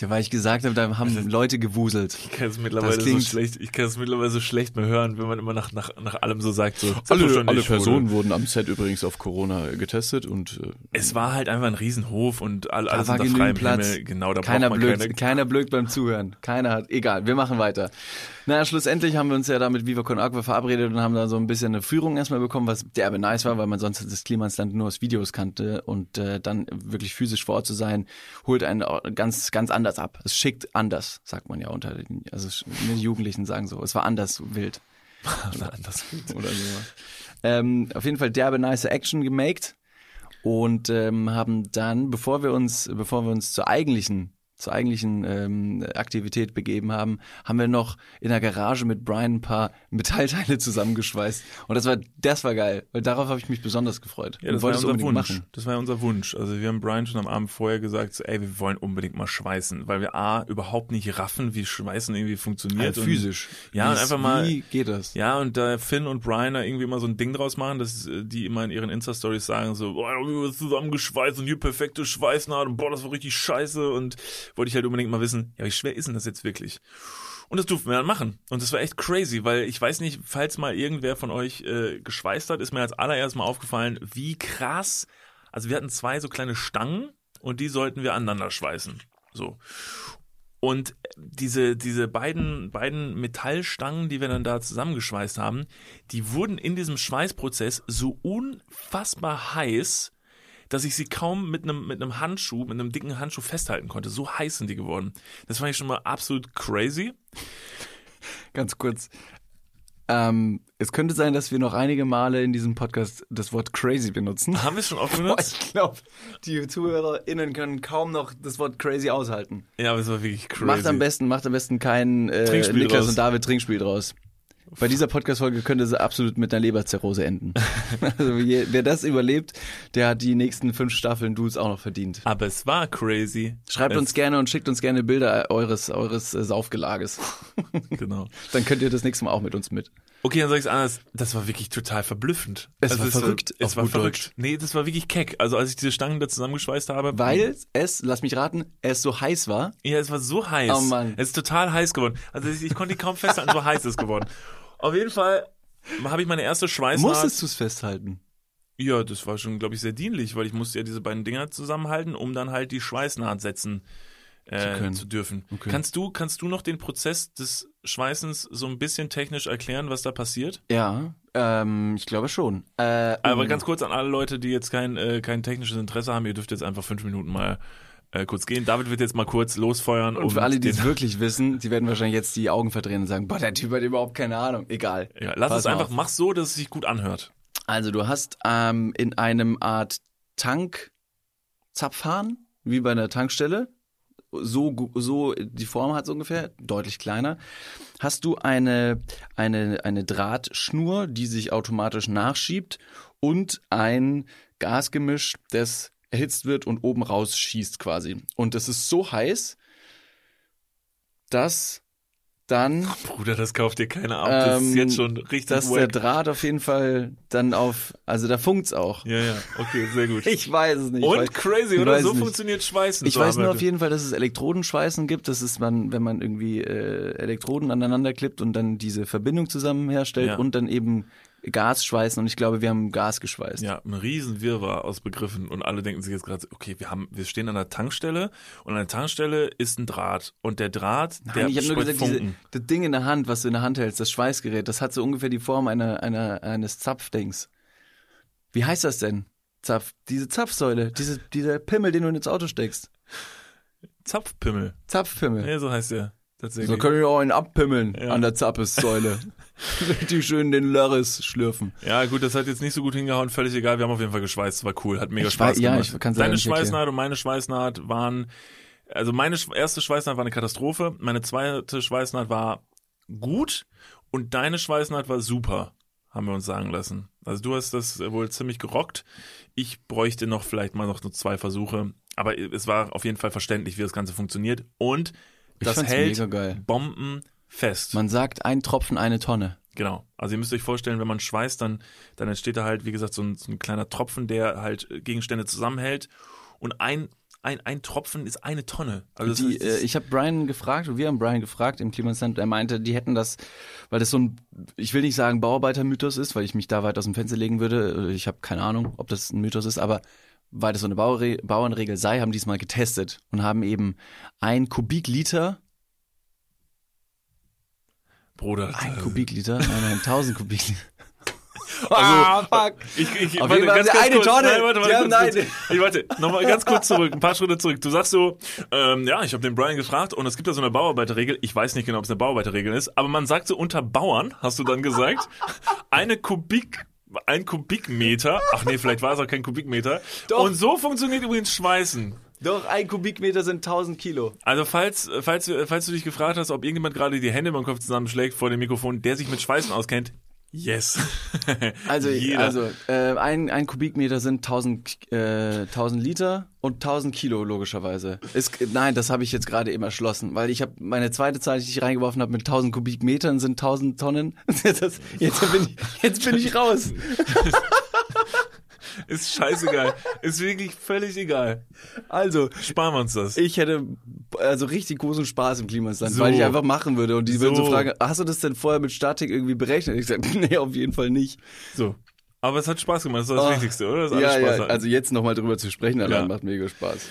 Ich, weil ich gesagt habe, da haben Leute gewuselt. Ich kann es mittlerweile so schlecht, ich kann es mittlerweile so schlecht mehr hören, wenn man immer nach, nach, nach allem so sagt, so Alle, alle Personen wurde- wurden am Set übrigens auf Corona getestet und äh, Es war halt einfach ein Riesenhof und all, Da alles war unter freiem Platz. Himmel. Genau, da keiner braucht man blöd, keine, keiner blöd beim Zuhören. Keiner hat, egal, wir machen weiter. Na, schlussendlich haben wir uns ja da mit Viva Con Agua verabredet und haben da so ein bisschen eine Führung erstmal bekommen, was derbe nice war, weil man sonst das Klimansland nur aus Videos kannte und äh, dann wirklich physisch vor Ort zu sein, holt einen ganz, ganz anders ab. Es schickt anders, sagt man ja unter den, also die Jugendlichen sagen so, es war anders wild. Oder anders. oder so. Ähm, auf jeden Fall derbe nice Action gemaked und ähm, haben dann, bevor wir uns, bevor wir uns zur eigentlichen zur eigentlichen ähm, Aktivität begeben haben, haben wir noch in der Garage mit Brian ein paar Metallteile zusammengeschweißt. Und das war, das war geil, weil darauf habe ich mich besonders gefreut. Ja, Und das war ja unser Wunsch. machen. Das war ja unser Wunsch. Also wir haben Brian schon am Abend vorher gesagt, so, ey, wir wollen unbedingt mal schweißen, weil wir A, überhaupt nicht raffen, wie Schweißen irgendwie funktioniert. Und- physisch. Ja, und einfach mal- Wie geht das? Ja, und da Finn und Brian da irgendwie immer so ein Ding draus machen, dass äh, die immer in ihren Insta-Stories sagen so, boah, wir haben zusammengeschweißt und hier perfekte Schweißnaht und boah, das war richtig scheiße und wollte ich halt unbedingt mal wissen, ja, wie schwer ist denn das jetzt wirklich? Und das durften wir dann machen. Und das war echt crazy, weil ich weiß nicht, falls mal irgendwer von euch äh, geschweißt hat, ist mir als allererst mal aufgefallen, wie krass, also wir hatten zwei so kleine Stangen und die sollten wir aneinander schweißen. So. Und diese, diese beiden, beiden Metallstangen, die wir dann da zusammengeschweißt haben, die wurden in diesem Schweißprozess so unfassbar heiß, dass ich sie kaum mit einem, mit einem Handschuh, mit einem dicken Handschuh festhalten konnte. So heiß sind die geworden. Das fand ich schon mal absolut crazy. Ganz kurz. Ähm, es könnte sein, dass wir noch einige Male in diesem Podcast das Wort crazy benutzen. Haben wir es schon oft Boah, benutzt? ich glaube, die ZuhörerInnen können kaum noch das Wort crazy aushalten. Ja, aber es war wirklich crazy. Macht am besten, macht am besten kein äh, Trinkspiel Niklas draus. und David Trinkspiel draus. Bei dieser Podcast-Folge könnte sie absolut mit einer Leberzirrhose enden. also je, wer das überlebt, der hat die nächsten fünf Staffeln Dudes auch noch verdient. Aber es war crazy. Schreibt es, uns gerne und schickt uns gerne Bilder eures, eures äh, Saufgelages. Genau. Dann könnt ihr das nächste Mal auch mit uns mit. Okay, dann sag ich's anders. Das war wirklich total verblüffend. Es war verrückt, Es auf war verrückt. Deutsch. Nee, das war wirklich keck. Also als ich diese Stangen da zusammengeschweißt habe. Weil es, lass mich raten, es so heiß war. Ja, es war so heiß. Oh Mann. Es ist total heiß geworden. Also ich, ich konnte die kaum festhalten, so heiß ist es geworden. Auf jeden Fall habe ich meine erste Schweißnaht. Musstest du es festhalten? Ja, das war schon, glaube ich, sehr dienlich, weil ich musste ja diese beiden Dinger zusammenhalten, um dann halt die Schweißnaht setzen äh, können. zu dürfen. Okay. Kannst du, kannst du noch den Prozess des Schweißens so ein bisschen technisch erklären, was da passiert? Ja, ähm, ich glaube schon. Äh, Aber um- ganz kurz an alle Leute, die jetzt kein, äh, kein technisches Interesse haben, ihr dürft jetzt einfach fünf Minuten mal äh, kurz gehen. David wird jetzt mal kurz losfeuern. Und für alle, die es wirklich wissen, die werden wahrscheinlich jetzt die Augen verdrehen und sagen, boah, der Typ hat überhaupt keine Ahnung. Egal. ja, lass Pass es einfach, auf. mach so, dass es sich gut anhört. Also du hast ähm, in einem Art Tank-Zapfhahn, wie bei einer Tankstelle, so, so die Form hat es ungefähr, deutlich kleiner, hast du eine, eine, eine Drahtschnur, die sich automatisch nachschiebt und ein Gasgemisch, das erhitzt wird und oben rausschießt quasi. Und es ist so heiß, dass dann Bruder, das kauft dir keiner ab. Das ist Ähm, jetzt schon richtig dass der wack. Draht auf jeden Fall dann auf, also da funkt's auch. Ja, ja, okay, sehr gut. Ich weiß es nicht. Und weil- crazy, oder? weiß So nicht. funktioniert Schweißen. Ich weiß nur auf jeden Fall, dass es Elektrodenschweißen gibt. Das ist man, wenn man irgendwie äh, Elektroden aneinander klippt und dann diese Verbindung zusammen herstellt Ja. und dann eben Gas schweißen. Und ich glaube, wir haben Gas geschweißt. Ja, ein riesen Wirrwarr aus Begriffen und alle denken sich jetzt gerade, okay, wir haben, wir stehen an der Tankstelle und an der Tankstelle ist ein Draht und der Draht, der Nein, ich habe nur gesagt, diese, das Ding in der Hand, was du in der Hand hältst, das Schweißgerät, das hat so ungefähr die Form einer, einer, eines Zapfdings. Wie heißt das denn? Zapf, diese Zapfsäule, diese, dieser Pimmel, den du ins Auto steckst. Zapfpimmel. Zapfpimmel. Ja, so heißt der. Tatsächlich. So können wir auch einen abpimmeln Ja. an der Zappessäule. Richtig schön den Lörres schlürfen. Ja, gut, das hat jetzt nicht so gut hingehauen, völlig egal. Wir haben auf jeden Fall geschweißt, war cool, hat mega Ich Spaß ja, gemacht. ich kann's Deine. Schweißnaht und meine Schweißnaht waren, also meine erste Schweißnaht war eine Katastrophe, meine zweite Schweißnaht war gut und deine Schweißnaht war super, haben wir uns sagen lassen. Also du hast das wohl ziemlich gerockt. Ich bräuchte noch vielleicht mal noch so zwei Versuche, aber es war auf jeden Fall verständlich, wie das Ganze funktioniert und das hält mega geil. bombenfest. Man sagt, ein Tropfen, eine Tonne. Genau. Also ihr müsst euch vorstellen, wenn man schweißt, dann, dann entsteht da halt, wie gesagt, so ein, so ein kleiner Tropfen, der halt äh, Gegenstände zusammenhält. Und ein, ein, ein Tropfen ist eine Tonne. Also Die, ist, äh, ich habe Brian gefragt, wir haben Brian gefragt im Klimansland, er meinte, die hätten das, weil das so ein, ich will nicht sagen Bauarbeitermythos ist, weil ich mich da weit aus dem Fenster legen würde. Ich habe keine Ahnung, ob das ein Mythos ist, aber weil das so eine Bauere Bauernregel sei, haben die es mal getestet und haben eben ein Kubikliter, Bruder. ein das- Kubikliter, nein, nein, 1000 Kubikliter. Also, Ich, ich, Auf warte, jeden Fall ganz, ganz eine kurz. Tonne. Nein, warte, warte, haben kurz, kurz. Ich warte, nochmal ganz kurz zurück, ein paar Schritte zurück. Du sagst so, ähm, ja, ich habe den Brian gefragt und es gibt da so eine Bauarbeiterregel. Ich weiß nicht genau, ob es eine Bauarbeiterregel ist, aber man sagt so unter Bauern, hast du dann gesagt, eine Kubik ein Kubikmeter, ach nee, vielleicht war es auch kein Kubikmeter. Doch. Und so funktioniert übrigens Schweißen. Doch, ein Kubikmeter sind 1000 Kilo. Also falls, falls, falls du dich gefragt hast, ob irgendjemand gerade die Hände beim Kopf zusammenschlägt vor dem Mikrofon, der sich mit Schweißen auskennt, yes. Also, also äh, ein, ein Kubikmeter sind 1000, äh, 1000 Liter und 1000 Kilo logischerweise. Ist, nein, das habe ich jetzt gerade eben erschlossen, weil ich habe meine zweite Zahl, die ich reingeworfen habe mit 1000 Kubikmetern sind 1000 Tonnen. Das, jetzt, bin ich, jetzt bin ich raus. Ist scheißegal. Ist wirklich völlig egal. Also, Sparen wir uns das. ich hätte also richtig großen Spaß im Klimastand, So. weil ich einfach machen würde und die würden so So. fragen, hast du das denn vorher mit Statik irgendwie berechnet? Ich sage, nee, auf jeden Fall nicht. So. Aber es hat Spaß gemacht, das ist das Oh. Wichtigste, oder? Ja, Spaß ja, hatten. also jetzt nochmal drüber zu sprechen, allein Ja. macht mega Spaß.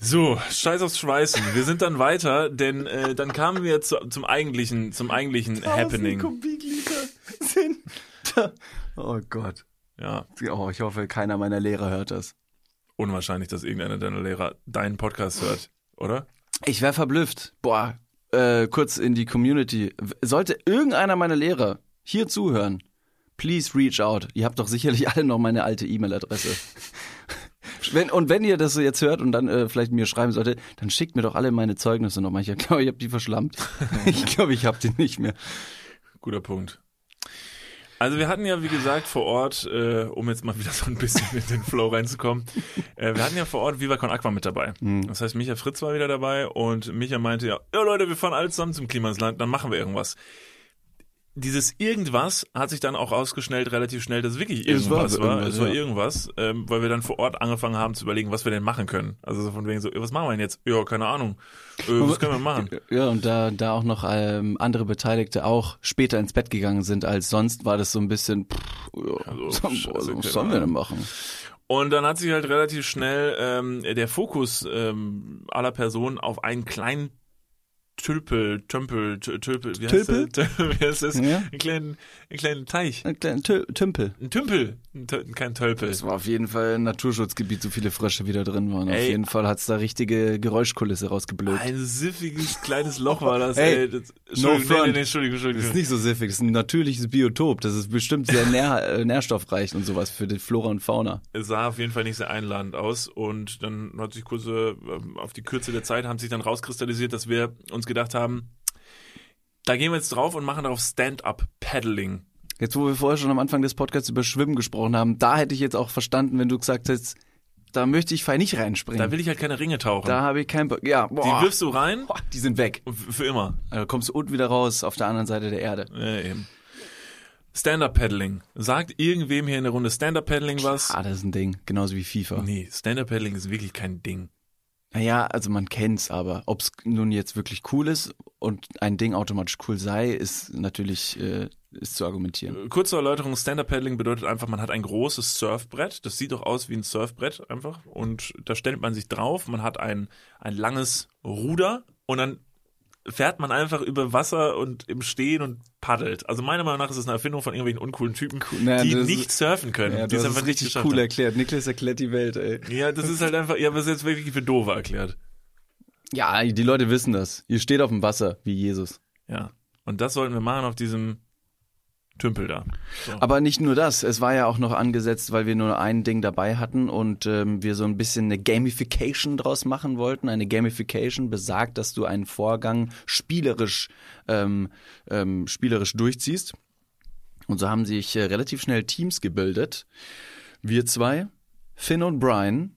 So, scheiß aufs Schweißen. Wir sind dann weiter, denn äh, dann kamen wir zu, zum eigentlichen, zum eigentlichen Happening. Kubikliter sind. da. Oh Gott. Ja, Oh, ich hoffe, keiner meiner Lehrer hört das. unwahrscheinlich, dass irgendeiner deiner Lehrer deinen Podcast hört, oder? Ich wäre verblüfft. Boah, äh, kurz in die Community. Sollte irgendeiner meiner Lehrer hier zuhören, please reach out. Ihr habt doch sicherlich alle noch meine alte E-Mail-Adresse. Wenn, und wenn ihr das so jetzt hört und dann äh, vielleicht mir schreiben solltet, dann schickt mir doch alle meine Zeugnisse nochmal. Ich glaube, ich habe die verschlammt. ich glaube, ich habe die nicht mehr. Guter Punkt. Also wir hatten ja, wie gesagt, vor Ort, äh, um jetzt mal wieder so ein bisschen in den Flow reinzukommen, äh, wir hatten ja vor Ort Viva Con Aqua mit dabei. Das heißt, Micha Fritz war wieder dabei und Micha meinte ja, ja Leute, wir fahren alle zusammen zum Klimasland, dann machen wir irgendwas. Dieses irgendwas hat sich dann auch ausgeschnellt relativ schnell, dass es wirklich Es war irgendwas so war. irgendwas, Es war irgendwas, ähm, weil wir dann vor Ort angefangen haben zu überlegen, was wir denn machen können. Also so von wegen so, was machen wir denn jetzt? Ja, keine Ahnung. Äh, was können wir machen? Ja, und da, da auch noch ähm, andere Beteiligte auch später ins Bett gegangen sind als sonst, war das so ein bisschen, pff, ja, Also, so, scheiße, was keine sollen wir denn machen? Und dann hat sich halt relativ schnell ähm, der Fokus ähm, aller Personen auf einen kleinen Tülpel, Tümpel, Tü- Tülpel, wie heißt Tülpel? das? Wie heißt das? Ja. Einen kleinen, einen kleinen Teich. Ein kleiner Tü- Tümpel. Ein Tümpel, ein kein Tölpel. Es war auf jeden Fall ein Naturschutzgebiet, so viele Frösche wieder drin waren. Auf Ey. jeden Fall hat's da richtige Geräuschkulisse rausgeblökt. Ein siffiges kleines Loch war das, Ey, ey. Das, no Entschuldigung, nee, nee, nee, Entschuldigung, Das Entschuldigung. ist nicht so siffig, das ist ein natürliches Biotop. Das ist bestimmt sehr nähr, äh, nährstoffreich und sowas für die Flora und Fauna. Es sah auf jeden Fall nicht sehr einladend aus und dann hat sich kurze, ähm, auf die Kürze der Zeit haben sich dann rauskristallisiert, dass wir uns gedacht haben, da gehen wir jetzt drauf und machen darauf Stand-up-Paddling. Jetzt, wo wir vorher schon am Anfang des Podcasts über Schwimmen gesprochen haben, da hätte ich jetzt auch verstanden, wenn du gesagt hättest, da möchte ich fein nicht reinspringen. Da will ich halt keine Ringe tauchen. Da habe ich keinen Bock. Ja, die boah, wirfst du rein, boah, die sind weg. für immer. Also kommst du unten wieder raus auf der anderen Seite der Erde. Ja, eben. Stand-up-Paddling. Sagt irgendwem hier in der Runde Stand-up-Paddling was? Ah, das ist ein Ding. Genauso wie FIFA. Nee, Stand-up-Paddling ist wirklich kein Ding. Naja, also man kennt's, aber ob's nun jetzt wirklich cool ist und ein Ding automatisch cool sei, ist natürlich äh, ist zu argumentieren. Kurze Erläuterung, Stand-Up-Paddling bedeutet einfach, man hat ein großes Surfbrett. Das sieht doch aus wie ein Surfbrett einfach. Und da stellt man sich drauf. Man hat ein, ein langes Ruder und dann fährt man einfach über Wasser und im Stehen und paddelt. Also meiner Meinung nach ist es eine Erfindung von irgendwelchen uncoolen Typen, Na, die das- nicht surfen können. Ja, die das ist einfach nicht richtig cool erklärt. Niklas erklärt die Welt, ey. Ja, das ist halt einfach, ja, ist jetzt wirklich für Dove erklärt. Ja, die Leute wissen das. Ihr steht auf dem Wasser, wie Jesus. Ja. Und das sollten wir machen auf diesem Tümpel da. So. Aber nicht nur das, es war ja auch noch angesetzt, weil wir nur ein Ding dabei hatten und ähm, wir so ein bisschen eine Gamification draus machen wollten. Eine Gamification besagt, dass du einen Vorgang spielerisch, ähm, ähm, spielerisch durchziehst. Und so haben sich äh, relativ schnell Teams gebildet. Wir zwei, Finn und Brian,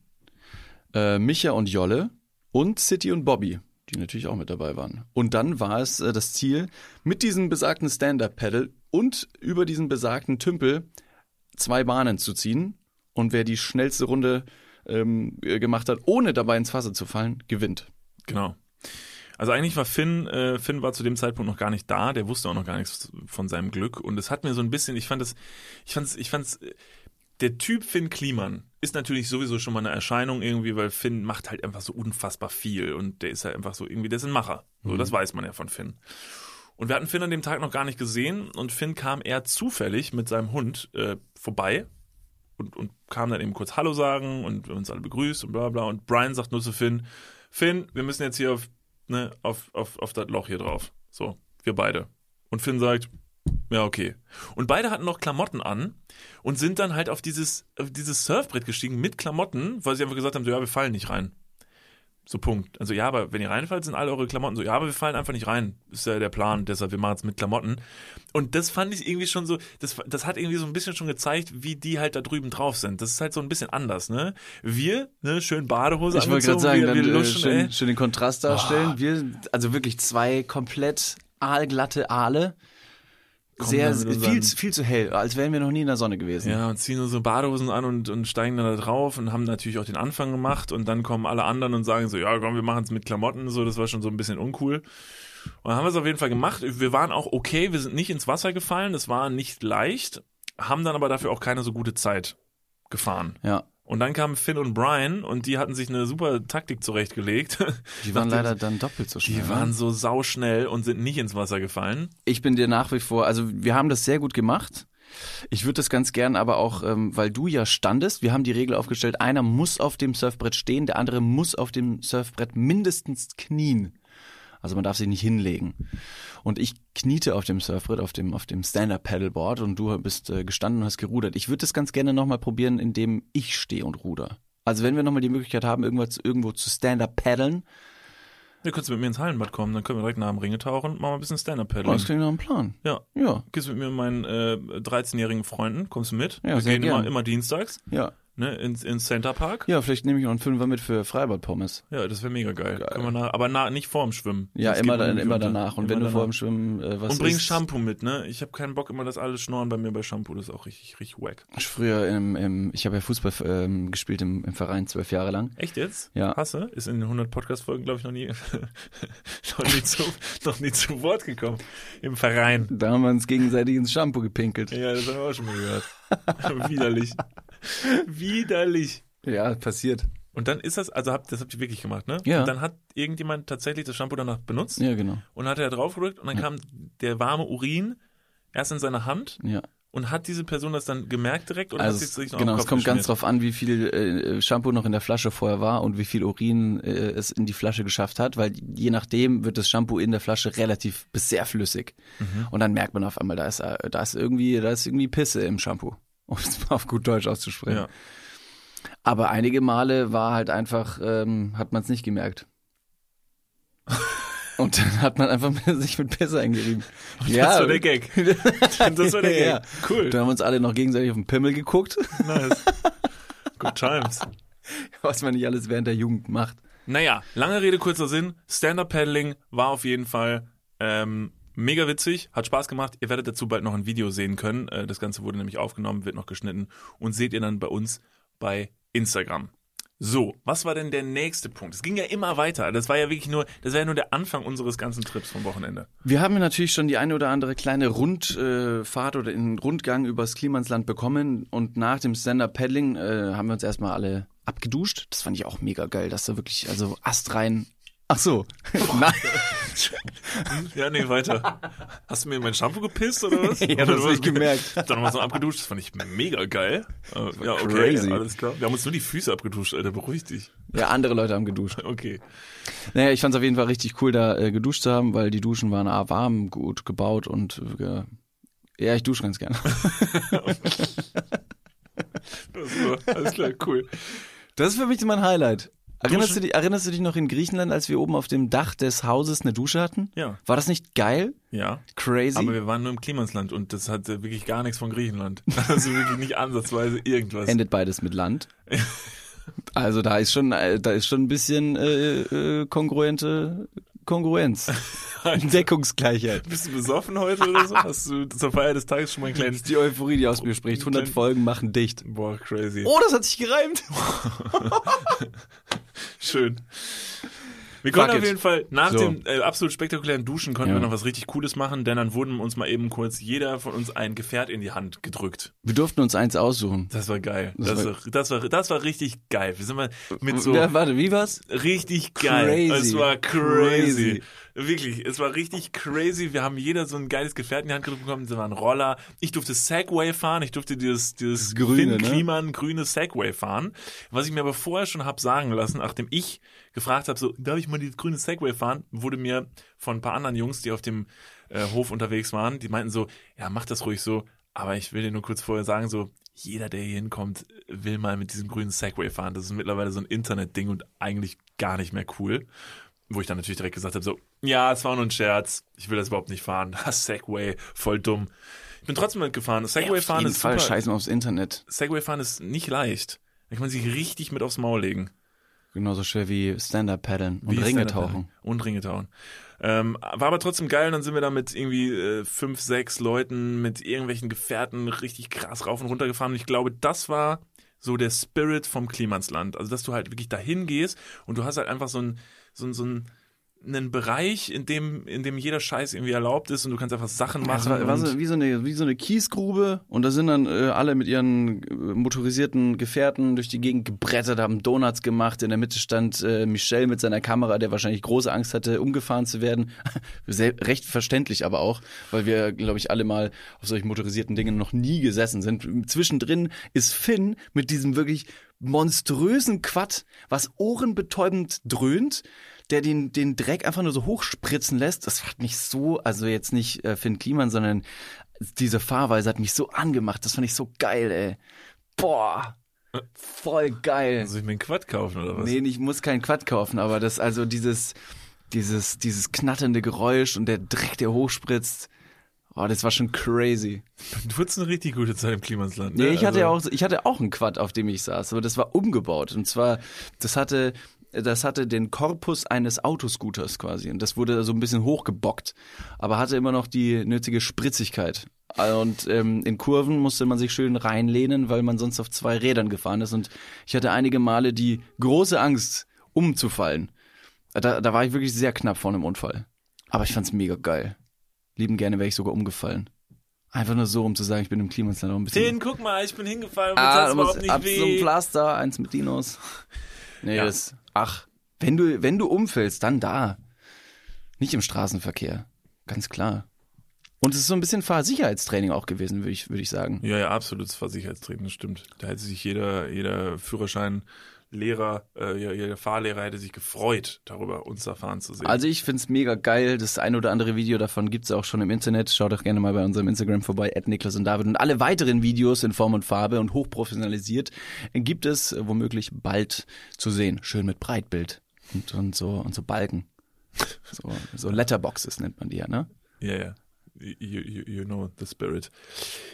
äh, Micha und Jolle und City und Bobby, die natürlich auch mit dabei waren. Und dann war es äh, das Ziel, mit diesem besagten Stand-Up-Pedal und über diesen besagten Tümpel zwei Bahnen zu ziehen. Und wer die schnellste Runde ähm, äh, gemacht hat, ohne dabei ins Wasser zu fallen, gewinnt. Genau. Also eigentlich war Finn, äh, Finn war zu dem Zeitpunkt noch gar nicht da, der wusste auch noch gar nichts von seinem Glück und es hat mir so ein bisschen, ich fand es, ich fand's, ich fand's, äh, der Typ Finn Kliman ist natürlich sowieso schon mal eine Erscheinung irgendwie, weil Finn macht halt einfach so unfassbar viel und der ist halt einfach so irgendwie, der ist ein Macher. So, das weiß man ja von Finn. Und wir hatten Finn an dem Tag noch gar nicht gesehen und Finn kam eher zufällig mit seinem Hund äh, vorbei und, und kam dann eben kurz Hallo sagen und uns alle begrüßt und bla bla. Und Brian sagt nur zu Finn, Finn, wir müssen jetzt hier auf, ne, auf, auf, auf das Loch hier drauf. So, wir beide. Und Finn sagt, ja, okay. Und beide hatten noch Klamotten an und sind dann halt auf dieses, auf dieses Surfbrett gestiegen mit Klamotten, weil sie einfach gesagt haben, so, ja, wir fallen nicht rein. So Punkt. Also ja, aber wenn ihr reinfallt, sind alle eure Klamotten so, ja, aber wir fallen einfach nicht rein. Ist ja der Plan, deshalb wir machen es mit Klamotten. Und das fand ich irgendwie schon so, das, das hat irgendwie so ein bisschen schon gezeigt, wie die halt da drüben drauf sind. Das ist halt so ein bisschen anders, ne? Wir, ne, schön Badehose Ich wollte gerade sagen, wir, dann wir äh, luschen, schön, ey. schön den Kontrast darstellen. Wir, also wirklich zwei komplett aalglatte Aale. Kommen Sehr, viel, viel zu hell, als wären wir noch nie in der Sonne gewesen. Ja, und ziehen so Badehosen an und, und steigen dann da drauf und haben natürlich auch den Anfang gemacht und dann kommen alle anderen und sagen so, ja komm, wir machen es mit Klamotten, so, das war schon so ein bisschen uncool. Und dann haben wir es auf jeden Fall gemacht. Wir waren auch okay, wir sind nicht ins Wasser gefallen, das war nicht leicht, haben dann aber dafür auch keine so gute Zeit gefahren. Ja. Und dann kamen Finn und Brian und die hatten sich eine super Taktik zurechtgelegt. Die waren leider dann doppelt so schnell. Die ne? waren so sauschnell und sind nicht ins Wasser gefallen. ich bin dir nach wie vor, also wir haben das sehr gut gemacht. Ich würde das ganz gern aber auch, ähm, weil du ja standest, wir haben die Regel aufgestellt, einer muss auf dem Surfbrett stehen, der andere muss auf dem Surfbrett mindestens knien. Also man darf sich nicht hinlegen. Und ich kniete auf dem Surfbrett, auf dem, auf dem Stand-Up-Paddleboard und du bist äh, gestanden und hast gerudert. Ich würde das ganz gerne nochmal probieren, indem ich stehe und ruder. Also wenn wir nochmal die Möglichkeit haben, irgendwo, irgendwo zu Stand-Up-Paddeln, Ja, kannst du mit mir ins Hallenbad kommen, dann können wir direkt nach dem Ringe tauchen und machen mal ein bisschen das Stand-Up-Paddling. klingt nach einem Plan. Ja. Ja, Gehst mit mir und meinen äh, 13-jährigen Freunden, kommst du mit? Ja, wir sehr gehen gern. immer, immer dienstags, ja. Ne, ins, ins Center Park. Ja, vielleicht nehme ich noch einen Fünfer mit für Freibad-Pommes. Ja, das wäre mega geil. Können wir nach, aber na, nicht vorm Schwimmen. Ja, immer, dann, immer danach. Und Immer wenn du danach. vor dem Schwimmen äh, was Und bring Shampoo mit, ne? Ich habe keinen Bock immer das alles schnorren bei mir bei Shampoo, das ist auch richtig, richtig wack. Früher im, im ich habe ja Fußball ähm, gespielt im, im Verein zwölf Jahre lang. Echt jetzt? Ja. Hasse? Ist in den 100 Podcast-Folgen, glaube ich, noch nie, noch, nie zu, noch nie zu Wort gekommen. Im Verein. Da haben wir uns gegenseitig ins Shampoo gepinkelt. Ja, das haben wir auch schon mal gehört. Widerlich. Widerlich. Ja, passiert. Und dann ist das, also habt, das habt ihr wirklich gemacht, ne? Ja. Und dann hat irgendjemand tatsächlich das Shampoo danach benutzt Ja, genau. und hat er drauf gedrückt und dann kam der warme Urin erst in seine Hand Ja. und hat diese Person das dann gemerkt direkt oder Also hat sie es, genau, es kommt ganz drauf an, wie viel äh, Shampoo noch in der Flasche vorher war und wie viel Urin äh, es in die Flasche geschafft hat, weil je nachdem wird das Shampoo in der Flasche relativ bis sehr flüssig. Mhm. Und dann merkt man auf einmal, da ist, äh, da ist irgendwie, da ist irgendwie Pisse im Shampoo, um es mal auf gut Deutsch auszusprechen. Ja. Aber einige Male war halt einfach, ähm, hat man es nicht gemerkt. Und dann hat man einfach sich mit Pisse eingerieben. Das war der Gag. Das war der Gag. Ja. Cool. Dann haben wir uns alle noch gegenseitig auf den Pimmel geguckt, Nice. Good times. was man nicht alles während der Jugend macht. Naja, lange Rede, kurzer Sinn. Stand-Up-Paddling war auf jeden Fall ähm, mega witzig, hat Spaß gemacht. Ihr werdet dazu bald noch ein Video sehen können. Äh, das Ganze wurde nämlich aufgenommen, wird noch geschnitten und seht ihr dann bei uns bei Instagram. So, was war denn der nächste Punkt? Es ging ja immer weiter. Das war ja wirklich nur, das war ja nur der Anfang unseres ganzen Trips vom Wochenende. Wir haben natürlich schon die eine oder andere kleine Rundfahrt oder einen Rundgang übers Klimansland bekommen und nach dem Stand-Up-Paddling äh, haben wir uns erstmal alle abgeduscht. Das fand ich auch mega geil, dass da wirklich, also astrein. Ach so. Nein. Ja, nee, weiter. Hast du mir in mein Shampoo gepisst oder was? Ja, das hab ich gemerkt. Dann nochmal so abgeduscht, das fand ich mega geil. Äh, ja, okay, crazy. alles klar. Wir haben uns nur die Füße abgeduscht, Alter, beruhig dich. Ja, andere Leute haben geduscht. Okay. Naja, ich fand es auf jeden Fall richtig cool, da äh, geduscht zu haben, weil die Duschen waren A, warm, gut gebaut und äh, ja, ich dusche ganz gerne. Das war, alles klar, cool. Das ist für mich mein Highlight. Erinnerst du, dich, erinnerst du dich noch in Griechenland, als wir oben auf dem Dach des Hauses eine Dusche hatten? Ja. War das nicht geil? Ja. Crazy? Aber wir waren nur im Klimansland und das hatte wirklich gar nichts von Griechenland. Also wirklich nicht ansatzweise irgendwas. Endet beides mit Land. Also da ist schon, äh, da ist schon ein bisschen äh, äh, kongruente Kongruenz. Deckungsgleichheit. Bist du besoffen heute oder so? Hast du zur Feier des Tages schon mal kleinen... ist die Euphorie, die aus mir spricht. 100 Folgen machen dicht. Boah, crazy. Oh, das hat sich gereimt. Schön. Wir konnten auf jeden Fall nach So. dem äh, absolut spektakulären Duschen konnten Ja. wir noch was richtig Cooles machen, denn dann wurden uns mal eben kurz jeder von uns ein Gefährt in die Hand gedrückt. Wir durften uns eins aussuchen. Das war geil. Das Das, war- das, war, das war richtig geil. Wir sind mal mit so Ja, warte, wie war's? richtig geil. Crazy. Es war crazy. Crazy. Wirklich, es war richtig crazy. Wir haben jeder so ein geiles Gefährt in die Hand gedrückt bekommen. Das war ein Roller. Ich durfte Segway fahren. Ich durfte dieses, dieses Das Grüne, Finn ne? Kliman grüne Segway fahren. Was ich mir aber vorher schon hab sagen lassen, nachdem ich gefragt habe, so, darf ich mal dieses grüne Segway fahren, wurde mir von ein paar anderen Jungs, die auf dem äh, Hof unterwegs waren, die meinten so, ja, mach das ruhig so. Aber ich will dir nur kurz vorher sagen, so, jeder, der hier hinkommt, will mal mit diesem grünen Segway fahren. Das ist mittlerweile so ein Internetding und eigentlich gar nicht mehr cool. Wo ich dann natürlich direkt gesagt habe, so, ja, es war nur ein Scherz, ich will das überhaupt nicht fahren. Segway, voll dumm. Ich bin trotzdem mitgefahren. Segway Auf fahren jeden ist Fall super. scheißen aufs Internet. Segway fahren ist nicht leicht. Da kann man sich richtig mit aufs Maul legen. Genauso schwer wie Stand-Up paddeln und Wie Ringe tauchen. Und Ringe tauchen. Ähm, war aber trotzdem geil. Und dann sind wir da mit irgendwie äh, fünf, sechs Leuten mit irgendwelchen Gefährten richtig krass rauf und runter gefahren. Und ich glaube, das war so der Spirit vom Klimansland. Also, dass du halt wirklich dahin gehst und du hast halt einfach so ein, so ein, so ein einen Bereich, in dem, in dem jeder Scheiß irgendwie erlaubt ist und du kannst einfach Sachen machen. Das war, so, wie, so eine, wie so eine Kiesgrube und da sind dann äh, alle mit ihren äh, motorisierten Gefährten durch die Gegend gebrettert, haben Donuts gemacht. In der Mitte stand äh, Michel mit seiner Kamera, der wahrscheinlich große Angst hatte, umgefahren zu werden. Sehr, recht verständlich aber auch, weil wir, glaube ich, alle mal auf solchen motorisierten Dingen noch nie gesessen sind. Zwischendrin ist Finn mit diesem wirklich monströsen Quad, was ohrenbetäubend dröhnt, der den, den Dreck einfach nur so hochspritzen lässt. Das hat mich so, also jetzt nicht äh, Finn Kliman, sondern diese Fahrweise hat mich so angemacht. Das fand ich so geil, ey. Boah. Voll geil. Soll ich mir einen Quad kaufen oder was? Nee, ich muss keinen Quad kaufen, aber das, also dieses, dieses, dieses knatternde Geräusch und der Dreck, der hochspritzt. Oh, das war schon crazy. Du hattest eine richtig gute Zeit im Klimansland. Nee, Ne? ich hatte ja Also- auch, ich hatte auch einen Quad, auf dem ich saß, aber das war umgebaut. Und zwar, das hatte, das hatte den Korpus eines Autoscooters quasi. Und das wurde so ein bisschen hochgebockt, aber hatte immer noch die nötige Spritzigkeit. Und ähm, in Kurven musste man sich schön reinlehnen, weil man sonst auf zwei Rädern gefahren ist. Und ich hatte einige Male die große Angst, umzufallen. Da, da war ich wirklich sehr knapp vor einem Unfall. Aber ich fand's mega geil. Lieben gerne wäre ich sogar umgefallen. Einfach nur so, um zu sagen, ich bin im Klimasland auch ein bisschen. Tin, guck mal, ich bin hingefallen ah, das du musst ab weh. zum Pflaster, eins mit Dinos. Nee, Ja. das, ach, wenn du, wenn du umfällst, dann da. Nicht im Straßenverkehr. Ganz klar. Und es ist so ein bisschen Fahrsicherheitstraining auch gewesen, würde ich, würde ich sagen. Ja, ja, absolutes Versicherheitstraining, das stimmt. Da hätte sich jeder, jeder Führerscheinlehrer, äh, jeder- Fahrlehrer hätte sich gefreut, darüber uns da fahren zu sehen. Also ich find's mega geil. Das ein oder andere Video davon gibt's auch schon im Internet. Schaut doch gerne mal bei unserem Instagram vorbei, Niklas und David. Und alle weiteren Videos in Form und Farbe und hochprofessionalisiert gibt es womöglich bald zu sehen. Schön mit Breitbild und, und so und so Balken. So, so Letterboxes nennt man die ja, ne? Ja, ja. You, you, you know the spirit.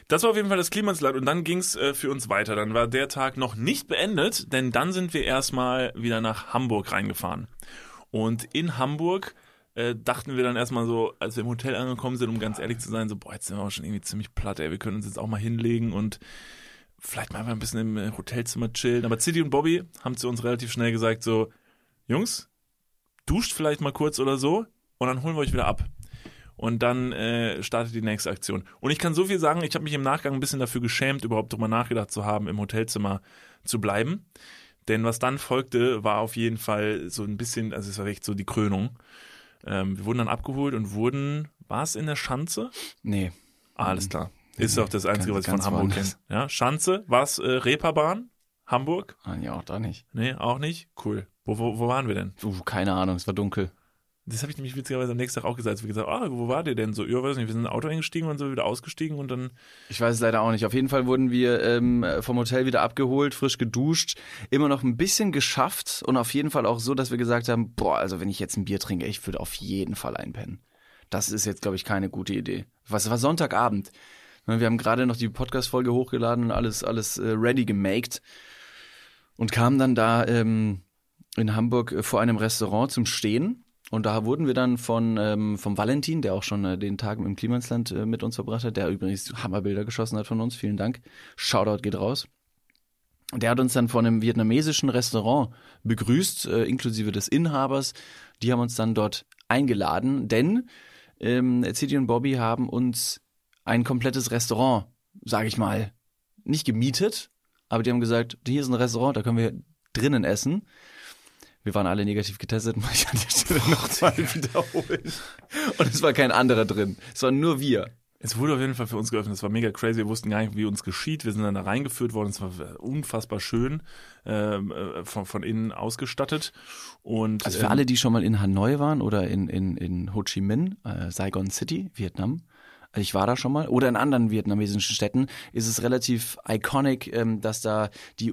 Das war auf jeden Fall das Klimasland und dann ging's äh, für uns weiter. Dann war der Tag noch nicht beendet, denn dann sind wir erstmal wieder nach Hamburg reingefahren. Und in Hamburg äh, dachten wir dann erstmal so, als wir im Hotel angekommen sind, um ganz ehrlich zu sein, so, boah, jetzt sind wir auch schon irgendwie ziemlich platt, ey, wir können uns jetzt auch mal hinlegen und vielleicht mal einfach ein bisschen im äh, Hotelzimmer chillen. Aber City und Bobby haben zu uns relativ schnell gesagt, so, Jungs, duscht vielleicht mal kurz oder so und dann holen wir euch wieder ab. Und dann äh, startet die nächste Aktion. Und ich kann so viel sagen, ich habe mich im Nachgang ein bisschen dafür geschämt, überhaupt drüber nachgedacht zu haben, im Hotelzimmer zu bleiben. Denn was dann folgte, war auf jeden Fall so ein bisschen, also es war echt so die Krönung. Ähm, wir wurden dann abgeholt und wurden, war es in der Schanze? Nee. Ah, alles klar. Ist auch das Einzige, was ich von ganz Hamburg kenne. Ja, Schanze, war es äh, Reeperbahn? Hamburg? Ah, ja, auch da nicht. Nee, auch nicht? Cool. Wo, wo, wo waren wir denn? Uh, keine Ahnung, es war dunkel. Das habe ich nämlich witzigerweise am nächsten Tag auch gesagt. Als wir gesagt ah, wo war der denn so? Ja, weiß nicht, wir sind in ein Auto eingestiegen und so wieder ausgestiegen und dann Ich weiß es leider auch nicht. Auf jeden Fall wurden wir ähm, vom Hotel wieder abgeholt, frisch geduscht, immer noch ein bisschen geschafft und auf jeden Fall auch so, dass wir gesagt haben, boah, also wenn ich jetzt ein Bier trinke, ich würde auf jeden Fall einpennen. Das ist jetzt, glaube ich, keine gute Idee. Was war Sonntagabend? Ne, Wir haben gerade noch die Podcast-Folge hochgeladen und alles, alles äh, ready gemaked und kamen dann da ähm, in Hamburg äh, vor einem Restaurant zum Stehen. Und da wurden wir dann von ähm, vom Valentin, der auch schon äh, den Tag im Klimansland äh, mit uns verbracht hat, der übrigens Hammerbilder geschossen hat von uns. Vielen Dank. Shoutout geht raus. Der hat uns dann von einem vietnamesischen Restaurant begrüßt, äh, inklusive des Inhabers. Die haben uns dann dort eingeladen, denn ähm, City und Bobby haben uns ein komplettes Restaurant, sage ich mal, nicht gemietet, aber die haben gesagt, hier ist ein Restaurant, da können wir drinnen essen. Wir waren alle negativ getestet, muss ich an der Stelle nochmal wiederholen. Und es war kein anderer drin. Es waren nur wir. Es wurde auf jeden Fall für uns geöffnet. Es war mega crazy. Wir wussten gar nicht, wie uns geschieht. Wir sind dann da reingeführt worden. Es war unfassbar schön ähm, äh, von, von innen ausgestattet. Und Also für ähm, alle, die schon mal in Hanoi waren oder in, in, in Ho Chi Minh, äh, Saigon City, Vietnam, also ich war da schon mal, oder in anderen vietnamesischen Städten, ist es relativ iconic, ähm, dass da die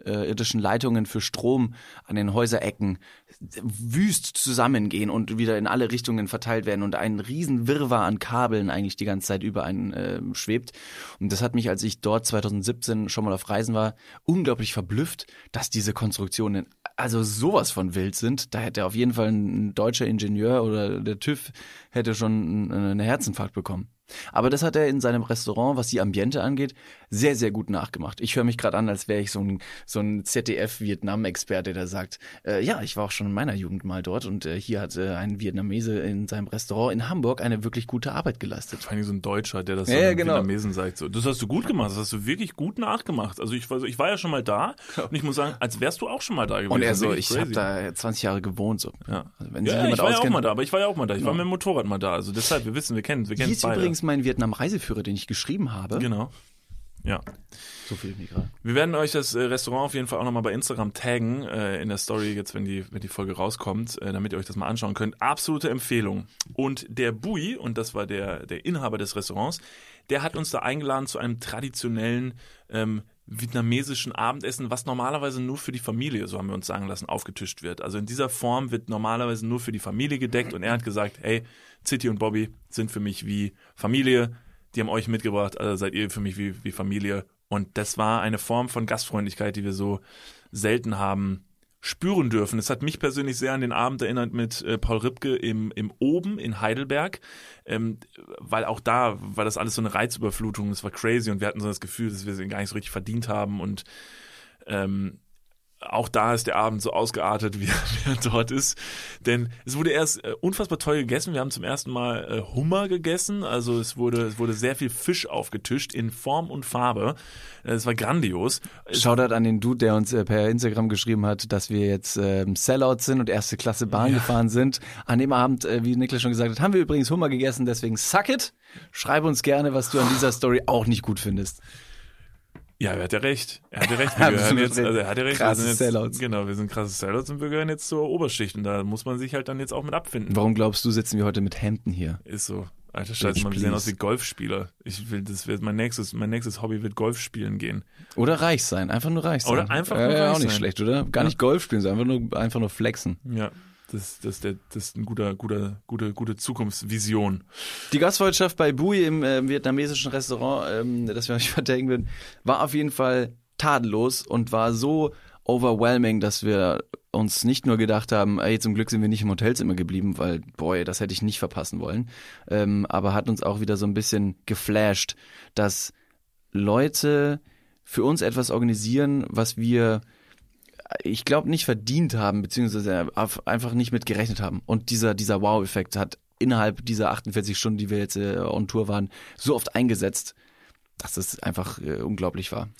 oberirdischen Leitungen für Strom an den Häuserecken wüst zusammengehen und wieder in alle Richtungen verteilt werden und ein riesen Wirrwarr an Kabeln eigentlich die ganze Zeit über einen äh, schwebt. Und das hat mich, als ich dort 2017 schon mal auf Reisen war, unglaublich verblüfft, dass diese Konstruktionen also sowas von wild sind. Da hätte auf jeden Fall ein deutscher Ingenieur oder der TÜV hätte schon einen Herzinfarkt bekommen. Aber das hat er in seinem Restaurant, was die Ambiente angeht, sehr, sehr gut nachgemacht. Ich höre mich gerade an, als wäre ich so ein, so ein ZDF-Vietnam-Experte, der sagt, äh, ja, ich war auch schon in meiner Jugend mal dort und äh, hier hat äh, ein Vietnamese in seinem Restaurant in Hamburg eine wirklich gute Arbeit geleistet. vor allem so ein Deutscher, der das Ja, so ja, genau. Vietnamesen sagt. So, das hast du gut gemacht. Das hast du wirklich gut nachgemacht. Also ich war, so, ich war ja schon mal da und ich muss sagen, als wärst du auch schon mal da gewesen. Und er so, ich habe da 20 Jahre gewohnt. So. Ja. Also wenn sich Ja, jemand ich war ja auch auskennt. mal da, aber ich war ja auch mal da. Ich war Ja. mit dem Motorrad mal da. Also deshalb, wir wissen, wir kennen, wir kennen beide. Übrigens mein Vietnam-Reiseführer, den ich geschrieben habe. Genau. Ja. So viel mir gerade. Wir werden euch das äh, Restaurant auf jeden Fall auch nochmal bei Instagram taggen, äh, in der Story jetzt, wenn die, wenn die Folge rauskommt, äh, damit ihr euch das mal anschauen könnt. Absolute Empfehlung. Und der Bui, und das war der, der Inhaber des Restaurants, der hat uns da eingeladen zu einem traditionellen ähm, vietnamesischen Abendessen, was normalerweise nur für die Familie, so haben wir uns sagen lassen, aufgetischt wird. Also in dieser Form wird normalerweise nur für die Familie gedeckt und er hat gesagt, hey, City und Bobby sind für mich wie Familie, die haben euch mitgebracht, also seid ihr für mich wie, wie Familie. Und das war eine Form von Gastfreundlichkeit, die wir so selten haben spüren dürfen. Es hat mich persönlich sehr an den Abend erinnert mit äh, Paul Ripke im, im Oben in Heidelberg, ähm, weil auch da war das alles so eine Reizüberflutung, es war crazy und wir hatten so das Gefühl, dass wir es gar nicht so richtig verdient haben und ähm, auch da ist der Abend so ausgeartet, wie er, dort ist. Denn es wurde erst äh, unfassbar toll gegessen. Wir haben zum ersten Mal äh, Hummer gegessen. Also es wurde, es wurde sehr viel Fisch aufgetischt in Form und Farbe. Äh, Es war grandios. Shoutout an den Dude, der uns äh, per Instagram geschrieben hat, dass wir jetzt ähm, Sellout sind und erste Klasse Bahn gefahren sind. An dem Abend, äh, wie Niklas schon gesagt hat, haben wir übrigens Hummer gegessen, deswegen suck it. Schreib uns gerne, was du an dieser Story auch nicht gut findest. Ja, er hat ja recht. Er hat ja recht. Ja, Wir gehören jetzt, sind also er hat ja recht. krasse wir sind Sellouts. jetzt, Genau, wir sind krasse Sellouts und wir gehören jetzt zur Oberschicht und da muss man sich halt dann jetzt auch mit abfinden. Warum glaubst du, sitzen wir heute mit Hemden hier? Ist so. Alter Scheiße, man, wir sehen aus wie Golfspieler. Ich will, das wird mein nächstes, mein nächstes Hobby wird Golf spielen gehen. Oder reich sein, einfach nur reich sein. Oder einfach äh, nur ja, reich auch nicht sein. schlecht, oder? Gar nicht Golf spielen, sondern einfach nur, einfach nur flexen. Ja, das, das, der, das ist ein guter, guter, gute, gute Zukunftsvision. Die Gastfreundschaft bei Bui im äh, vietnamesischen Restaurant, ähm, das wir euch verteidigen würden, war auf jeden Fall tadellos und war so overwhelming, dass wir uns nicht nur gedacht haben, ey, zum Glück sind wir nicht im Hotelzimmer geblieben, weil, boy, das hätte ich nicht verpassen wollen, ähm, aber hat uns auch wieder so ein bisschen geflasht, dass Leute für uns etwas organisieren, was wir ich glaube, nicht verdient haben, beziehungsweise auf- einfach nicht mit gerechnet haben. Und dieser, dieser Wow-Effekt hat innerhalb dieser 48 Stunden, die wir jetzt äh, on Tour waren, so oft eingesetzt, dass es einfach äh, unglaublich war.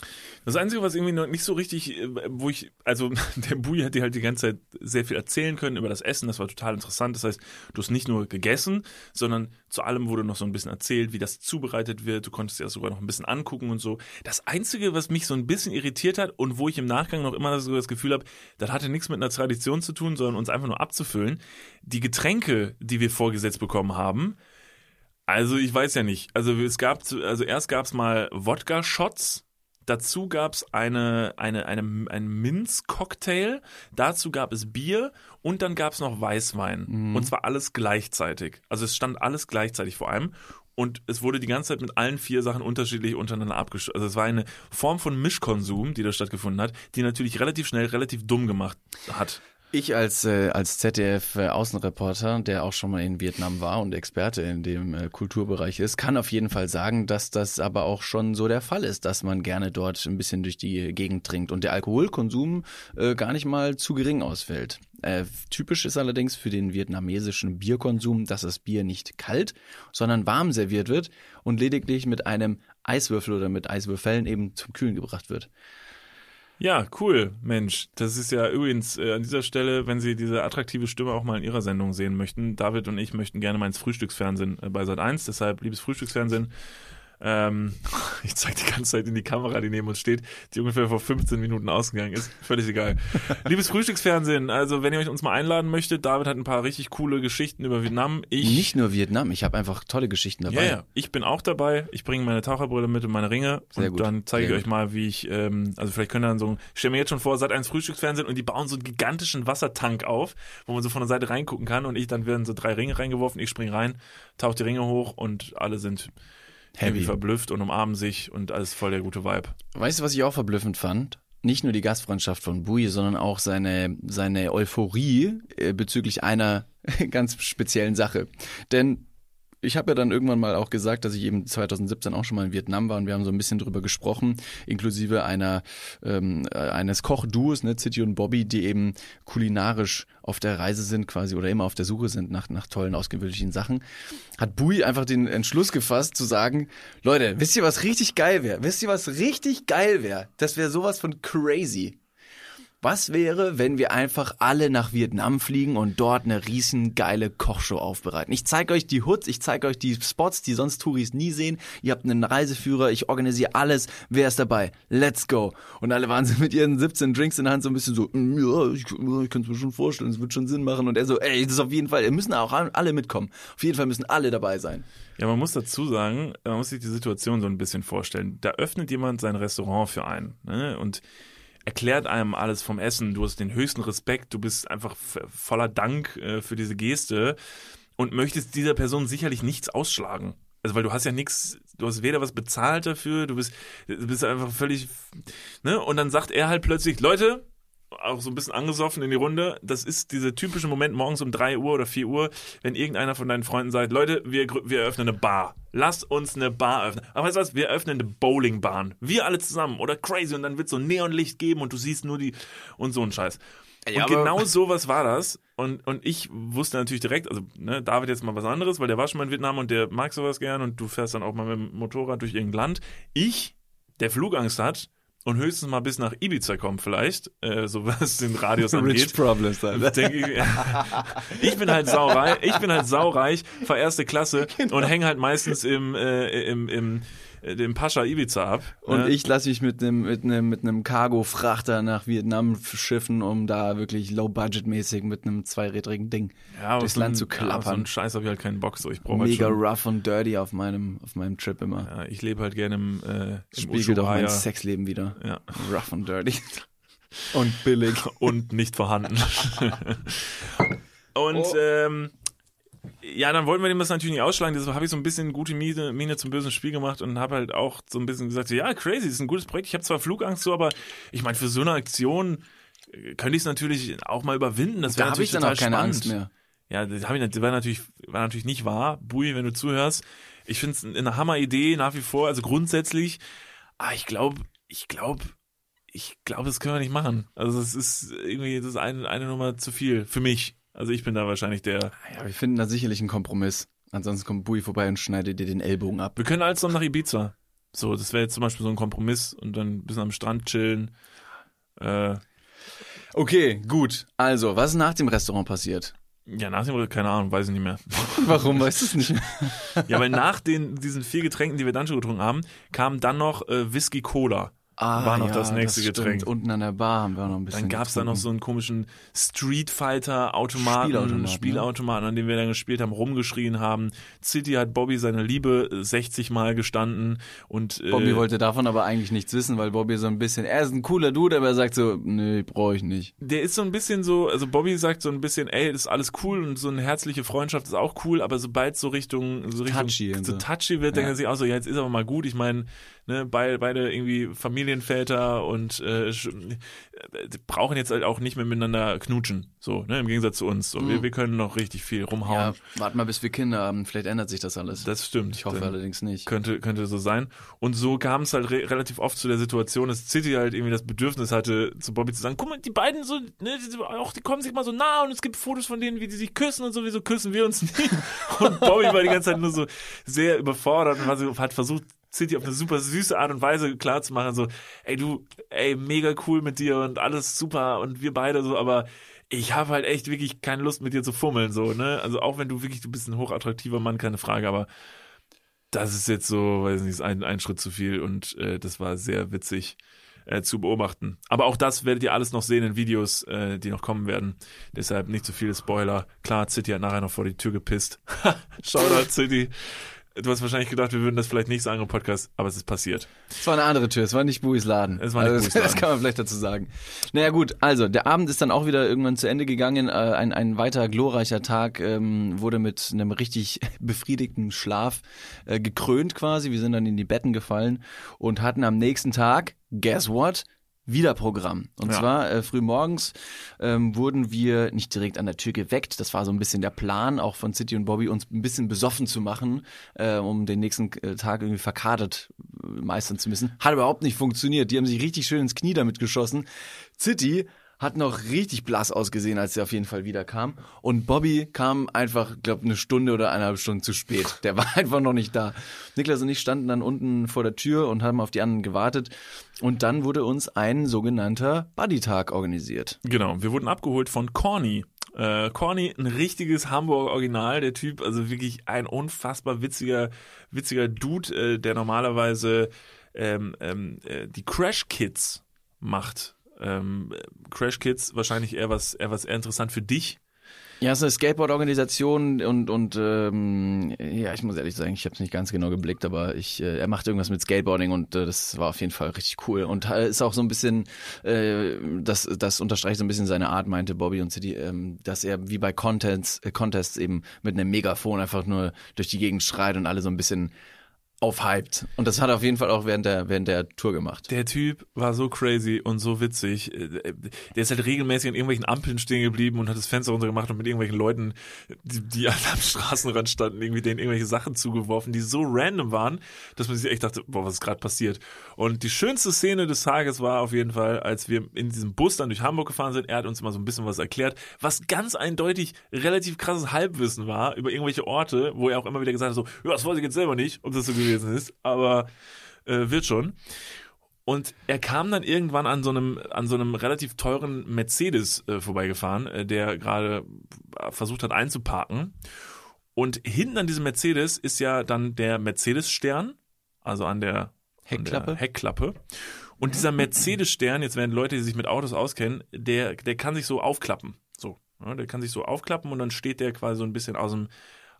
Das Einzige, was irgendwie noch nicht so richtig, äh, wo ich, also der Bui hat dir halt die ganze Zeit sehr viel erzählen können über das Essen, das war total interessant. Das heißt, du hast nicht nur gegessen, sondern zu allem wurde noch so ein bisschen erzählt, wie das zubereitet wird. Du konntest dir das sogar noch ein bisschen angucken und so. Das Einzige, was mich so ein bisschen irritiert hat und wo ich im Nachgang noch immer so das Gefühl habe, das hatte nichts mit einer Tradition zu tun, sondern uns einfach nur abzufüllen. Die Getränke, die wir vorgesetzt bekommen haben, also ich weiß ja nicht. Also es gab, zu- also erst gab es mal Wodka-Shots. Dazu gab es eine, eine, eine, einen Minz-Cocktail. Dazu gab es Bier und dann gab es noch Weißwein. Und zwar alles gleichzeitig. Also es stand alles gleichzeitig vor allem. Und es wurde die ganze Zeit mit allen vier Sachen unterschiedlich untereinander abgeschlossen. Also es war eine Form von Mischkonsum, die da stattgefunden hat, die natürlich relativ schnell relativ dumm gemacht hat. Ich als, äh, als ZDF-Außenreporter, der auch schon mal in Vietnam war und Experte in dem äh, Kulturbereich ist, kann auf jeden Fall sagen, dass das aber auch schon so der Fall ist, dass man gerne dort ein bisschen durch die Gegend trinkt und der Alkoholkonsum äh, gar nicht mal zu gering ausfällt. Äh, typisch ist allerdings für den vietnamesischen Bierkonsum, dass das Bier nicht kalt, sondern warm serviert wird und lediglich mit einem Eiswürfel oder mit Eiswürfeln eben zum Kühlen gebracht wird. Ja, cool, Mensch. Das ist ja übrigens äh, an dieser Stelle, wenn Sie diese attraktive Stimme auch mal in Ihrer Sendung sehen möchten. David und ich möchten gerne mal ins Frühstücksfernsehen äh, bei Sat1. Deshalb, liebes Frühstücksfernsehen, ähm, ich zeige die ganze Zeit in die Kamera, die neben uns steht, die ungefähr vor 15 Minuten ausgegangen ist. Völlig egal. liebes Frühstücksfernsehen, also wenn ihr euch uns mal einladen möchtet, David hat ein paar richtig coole Geschichten über Vietnam. Ich Nicht nur Vietnam, ich habe einfach tolle Geschichten dabei. ja, ja, ich bin auch dabei. Ich bringe meine Taucherbrille mit und meine Ringe. Sehr und gut, dann zeige ich euch mal, wie ich, ähm, also vielleicht könnt ihr dann so, ich stelle mir jetzt schon vor, seit eins Frühstücksfernsehen und die bauen so einen gigantischen Wassertank auf, wo man so von der Seite reingucken kann und ich, dann werden so drei Ringe reingeworfen, ich spring rein, tauche die Ringe hoch und alle sind Happy. verblüfft und umarmen sich und alles voll der gute Vibe. Weißt du, was ich auch verblüffend fand? Nicht nur die Gastfreundschaft von Bui, sondern auch seine, seine Euphorie äh, bezüglich einer ganz speziellen Sache. Denn ich habe ja dann irgendwann mal auch gesagt, dass ich eben 2017 auch schon mal in Vietnam war und wir haben so ein bisschen drüber gesprochen, inklusive einer ähm, äh, eines Kochduos, ne, City und Bobby, die eben kulinarisch auf der Reise sind quasi oder immer auf der Suche sind nach, nach tollen, ausgewöhnlichen Sachen. Hat Bui einfach den Entschluss gefasst zu sagen, Leute, wisst ihr, was richtig geil wäre? Wisst ihr, was richtig geil wäre? Das wäre sowas von crazy. Was wäre, wenn wir einfach alle nach Vietnam fliegen und dort eine riesen geile Kochshow aufbereiten? Ich zeige euch die Hoods, ich zeige euch die Spots, die sonst Touris nie sehen. Ihr habt einen Reiseführer, ich organisiere alles. Wer ist dabei? Let's go. Und alle waren so mit ihren 17 Drinks in der Hand so ein bisschen so, "Mm, ja, ich, ich kann es mir schon vorstellen, es wird schon Sinn machen. Und er so, ey, das ist auf jeden Fall, müssen auch alle mitkommen. Auf jeden Fall müssen alle dabei sein. Ja, man muss dazu sagen, man muss sich die Situation so ein bisschen vorstellen. Da öffnet jemand sein Restaurant für einen ne? und erklärt einem alles vom Essen. Du hast den höchsten Respekt, du bist einfach voller Dank äh, für diese Geste und möchtest dieser Person sicherlich nichts ausschlagen. Also weil du hast ja nichts, du hast weder was bezahlt dafür, du bist, du bist einfach völlig, ne? Und dann sagt er halt plötzlich, Leute, auch so ein bisschen angesoffen in die Runde. Das ist dieser typische Moment morgens um 3 Uhr oder 4 Uhr, wenn irgendeiner von deinen Freunden sagt, Leute, wir, wir eröffnen eine Bar. Lasst uns eine Bar öffnen. Aber weißt du was, wir öffnen eine Bowlingbahn. Wir alle zusammen oder crazy und dann wird so Neonlicht geben und du siehst nur die und so ein Scheiß. Ja, und genau sowas war das. Und, und ich wusste natürlich direkt, also ne, David jetzt mal was anderes, weil der war schon mal in Vietnam und der mag sowas gern und du fährst dann auch mal mit dem Motorrad durch irgendein Land. Ich, der Flugangst hat und höchstens mal bis nach Ibiza kommt vielleicht, äh, so was den Radius angeht. Problems, Ich, denke, ich bin halt saureich, ich bin halt saureich, fahr erste Klasse Genau. und hänge halt meistens im, äh, im, im, äh, dem Pascha Ibiza ab. Und ne? ich lasse mich mit einem mit einem mit einem Cargo-Frachter nach Vietnam schiffen, um da wirklich low-budget-mäßig mit einem zweirädrigen Ding ja, durchs so ein- Land zu Ja, so klappern. einen Scheiß habe ich halt keinen Bock so. Ich brauche halt Mega schon, rough und dirty auf meinem auf meinem Trip immer. ja, ich lebe halt gerne im, äh, im Spiegelt auch mein. Sexleben wieder. Ja. Rough und dirty. Und billig. und nicht vorhanden. und Oh. ähm, ja, dann wollten wir dem das natürlich nicht ausschlagen. Deshalb habe ich so ein bisschen gute Miene, Miene zum bösen Spiel gemacht und habe halt auch so ein bisschen gesagt, ja, crazy, das ist ein gutes Projekt. Ich habe zwar Flugangst so, aber ich meine, für so eine Aktion äh, könnte ich es natürlich auch mal überwinden. Das wäre Da habe ich natürlich dann auch keine spannend. Angst mehr. Ja, das, hab ich, das war, natürlich, war natürlich nicht wahr. Bui, wenn du zuhörst. Ich finde es eine Hammer-Idee nach wie vor, also grundsätzlich. Aber ich glaube, ich glaube, ich glaube, das können wir nicht machen. Also es ist irgendwie, das ist eine, eine Nummer zu viel für mich. Also ich bin da wahrscheinlich der. Ja, wir finden da sicherlich einen Kompromiss. Ansonsten kommt Bui vorbei und schneidet dir den Ellbogen ab. Wir können alles noch nach Ibiza. So, das wäre jetzt zum Beispiel so ein Kompromiss und dann ein bisschen am Strand chillen. Äh, Okay, gut. Also, was ist nach dem Restaurant passiert? ja, nach dem, keine Ahnung, weiß ich nicht mehr. Warum weißt du es nicht? Ja, weil nach den, diesen vier Getränken, die wir dann schon getrunken haben, kam dann noch äh, Whisky Cola. Ah, War noch das nächste stimmt. Getränk. Unten an der Bar haben wir auch noch ein bisschen. Dann gab's da noch so einen komischen Street Fighter Automaten, Spielautomaten, ne? Spielautomaten, an dem wir dann gespielt haben, rumgeschrien haben. City hat Bobby seine Liebe äh, 60 Mal gestanden und äh, Bobby wollte davon aber eigentlich nichts wissen, weil Bobby so ein bisschen, er ist ein cooler Dude, aber er sagt so, nee, brauche ich nicht. der ist so ein bisschen so, also Bobby sagt so ein bisschen, ey, das ist alles cool und so eine herzliche Freundschaft ist auch cool, aber sobald so Richtung so Richtung Touchy so touchy wird, denkt Ja. er sich auch so, ja, jetzt ist aber mal gut. Ich meine, ne, beide, beide irgendwie Familienväter und äh, äh, brauchen jetzt halt auch nicht mehr miteinander knutschen, so, ne, im Gegensatz zu uns. So, wir, wir können noch richtig viel rumhauen. Ja, warte mal, bis wir Kinder haben, vielleicht ändert sich das alles. Das stimmt. ich hoffe Dann allerdings nicht. Könnte, könnte so sein. Und so kam es halt re relativ oft zu der Situation, dass City halt irgendwie das Bedürfnis hatte, zu Bobby zu sagen, guck mal, die beiden so, ne, die, auch, die kommen sich mal so nah und es gibt Fotos von denen, wie die sich küssen und so, wieso küssen wir uns nicht? Und Bobby war die ganze Zeit nur so sehr überfordert und so, hat versucht, City auf eine super süße Art und Weise klarzumachen, so, ey du, ey, mega cool mit dir und alles super und wir beide so, aber ich habe halt echt wirklich keine Lust mit dir zu fummeln, so, ne? Also auch wenn du wirklich, du bist ein hochattraktiver Mann, keine Frage, aber das ist jetzt so, weiß nicht, ein, ein Schritt zu viel und äh, das war sehr witzig äh, zu beobachten. Aber auch das werdet ihr alles noch sehen in Videos, äh, die noch kommen werden. Deshalb nicht zu viele Spoiler. Klar, City hat nachher noch vor die Tür gepisst. Shoutout City. Du hast wahrscheinlich gedacht, wir würden das vielleicht nicht sagen im Podcast, aber es ist passiert. Es war eine andere Tür, es war nicht Buis Laden. Es war nicht also, Buis das, Laden. das kann man vielleicht dazu sagen. Naja gut, also der Abend ist dann auch wieder irgendwann zu Ende gegangen. Äh, ein, ein weiter glorreicher Tag ähm, wurde mit einem richtig befriedigten Schlaf äh, gekrönt quasi. Wir sind dann in die Betten gefallen und hatten am nächsten Tag, guess what? Wieder Programm. Und Ja. zwar äh, früh morgens ähm, wurden wir nicht direkt an der Tür geweckt. Das war so ein bisschen der Plan, auch von City und Bobby, uns ein bisschen besoffen zu machen, äh, um den nächsten äh, Tag irgendwie verkadert äh, meistern zu müssen. Hat überhaupt nicht funktioniert. Die haben sich richtig schön ins Knie damit geschossen. City hat noch richtig blass ausgesehen, als er auf jeden Fall wiederkam. Und Bobby kam einfach, glaube eine Stunde oder eineinhalb Stunden zu spät. Der war einfach noch nicht da. Niklas und ich standen dann unten vor der Tür und haben auf die anderen gewartet. Und dann wurde uns ein sogenannter Buddy-Tag organisiert. Genau, wir wurden abgeholt von Corny. Äh, Corny, ein richtiges Hamburger Original, der Typ, also wirklich ein unfassbar witziger, witziger Dude, äh, der normalerweise ähm, ähm, äh, die Crash Kids macht. Ähm, Crash Kids wahrscheinlich eher was, eher was eher interessant für dich. Ja, es ist eine Skateboard-Organisation und und ähm, ja, ich muss ehrlich sagen, ich habe es nicht ganz genau geblickt, aber ich, äh, er macht irgendwas mit Skateboarding und äh, das war auf jeden Fall richtig cool und äh, ist auch so ein bisschen, äh, das das unterstreicht so ein bisschen seine Art, meinte Bobby und City, ähm, dass er wie bei Contests, äh, Contests eben mit einem Megafon einfach nur durch die Gegend schreit und alle so ein bisschen aufhypt. Und das hat er auf jeden Fall auch während der, während der Tour gemacht. Der Typ war so crazy und so witzig. Äh, Der ist halt regelmäßig an irgendwelchen Ampeln stehen geblieben und hat das Fenster runtergemacht und mit irgendwelchen Leuten, die, die am Straßenrand standen, irgendwie denen irgendwelche Sachen zugeworfen, die so random waren, dass man sich echt dachte, boah, was ist gerade passiert? Und die schönste Szene des Tages war auf jeden Fall, als wir in diesem Bus dann durch Hamburg gefahren sind. Er hat uns mal so ein bisschen was erklärt, was ganz eindeutig relativ krasses Halbwissen war über irgendwelche Orte, wo er auch immer wieder gesagt hat, so, ja, das weiß ich jetzt selber nicht, ob das so gewesen ist, aber äh, wird schon. Und er kam dann irgendwann an so einem, an so einem relativ teuren Mercedes äh, vorbeigefahren, äh, der gerade äh, versucht hat einzuparken. Und hinten an diesem Mercedes ist ja dann der Mercedes-Stern, also an der Heckklappe? An der Heckklappe. Und dieser Mercedes-Stern, jetzt werden Leute, die sich mit Autos auskennen, der, der kann sich so aufklappen. So. Ja, der kann sich so aufklappen und dann steht der quasi so ein bisschen aus dem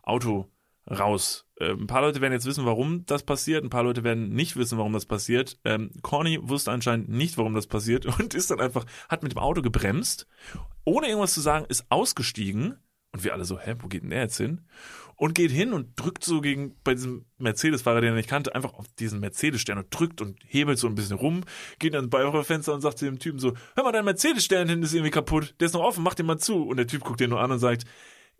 Auto raus. Äh, ein paar Leute werden jetzt wissen, warum das passiert. Ein paar Leute werden nicht wissen, warum das passiert. Ähm, Corny wusste anscheinend nicht, warum das passiert und ist dann einfach, hat mit dem Auto gebremst, ohne irgendwas zu sagen, ist ausgestiegen. Und wir alle so, hä, wo geht denn der jetzt hin? Und geht hin und drückt so gegen, bei diesem Mercedes-Fahrer, den er nicht kannte, einfach auf diesen Mercedes-Stern und drückt und hebelt so ein bisschen rum, geht ans Beifahrerfenster und sagt zu dem Typen so, hör mal, dein Mercedes-Stern hinten ist irgendwie kaputt, der ist noch offen, mach den mal zu. Und der Typ guckt den nur an und sagt,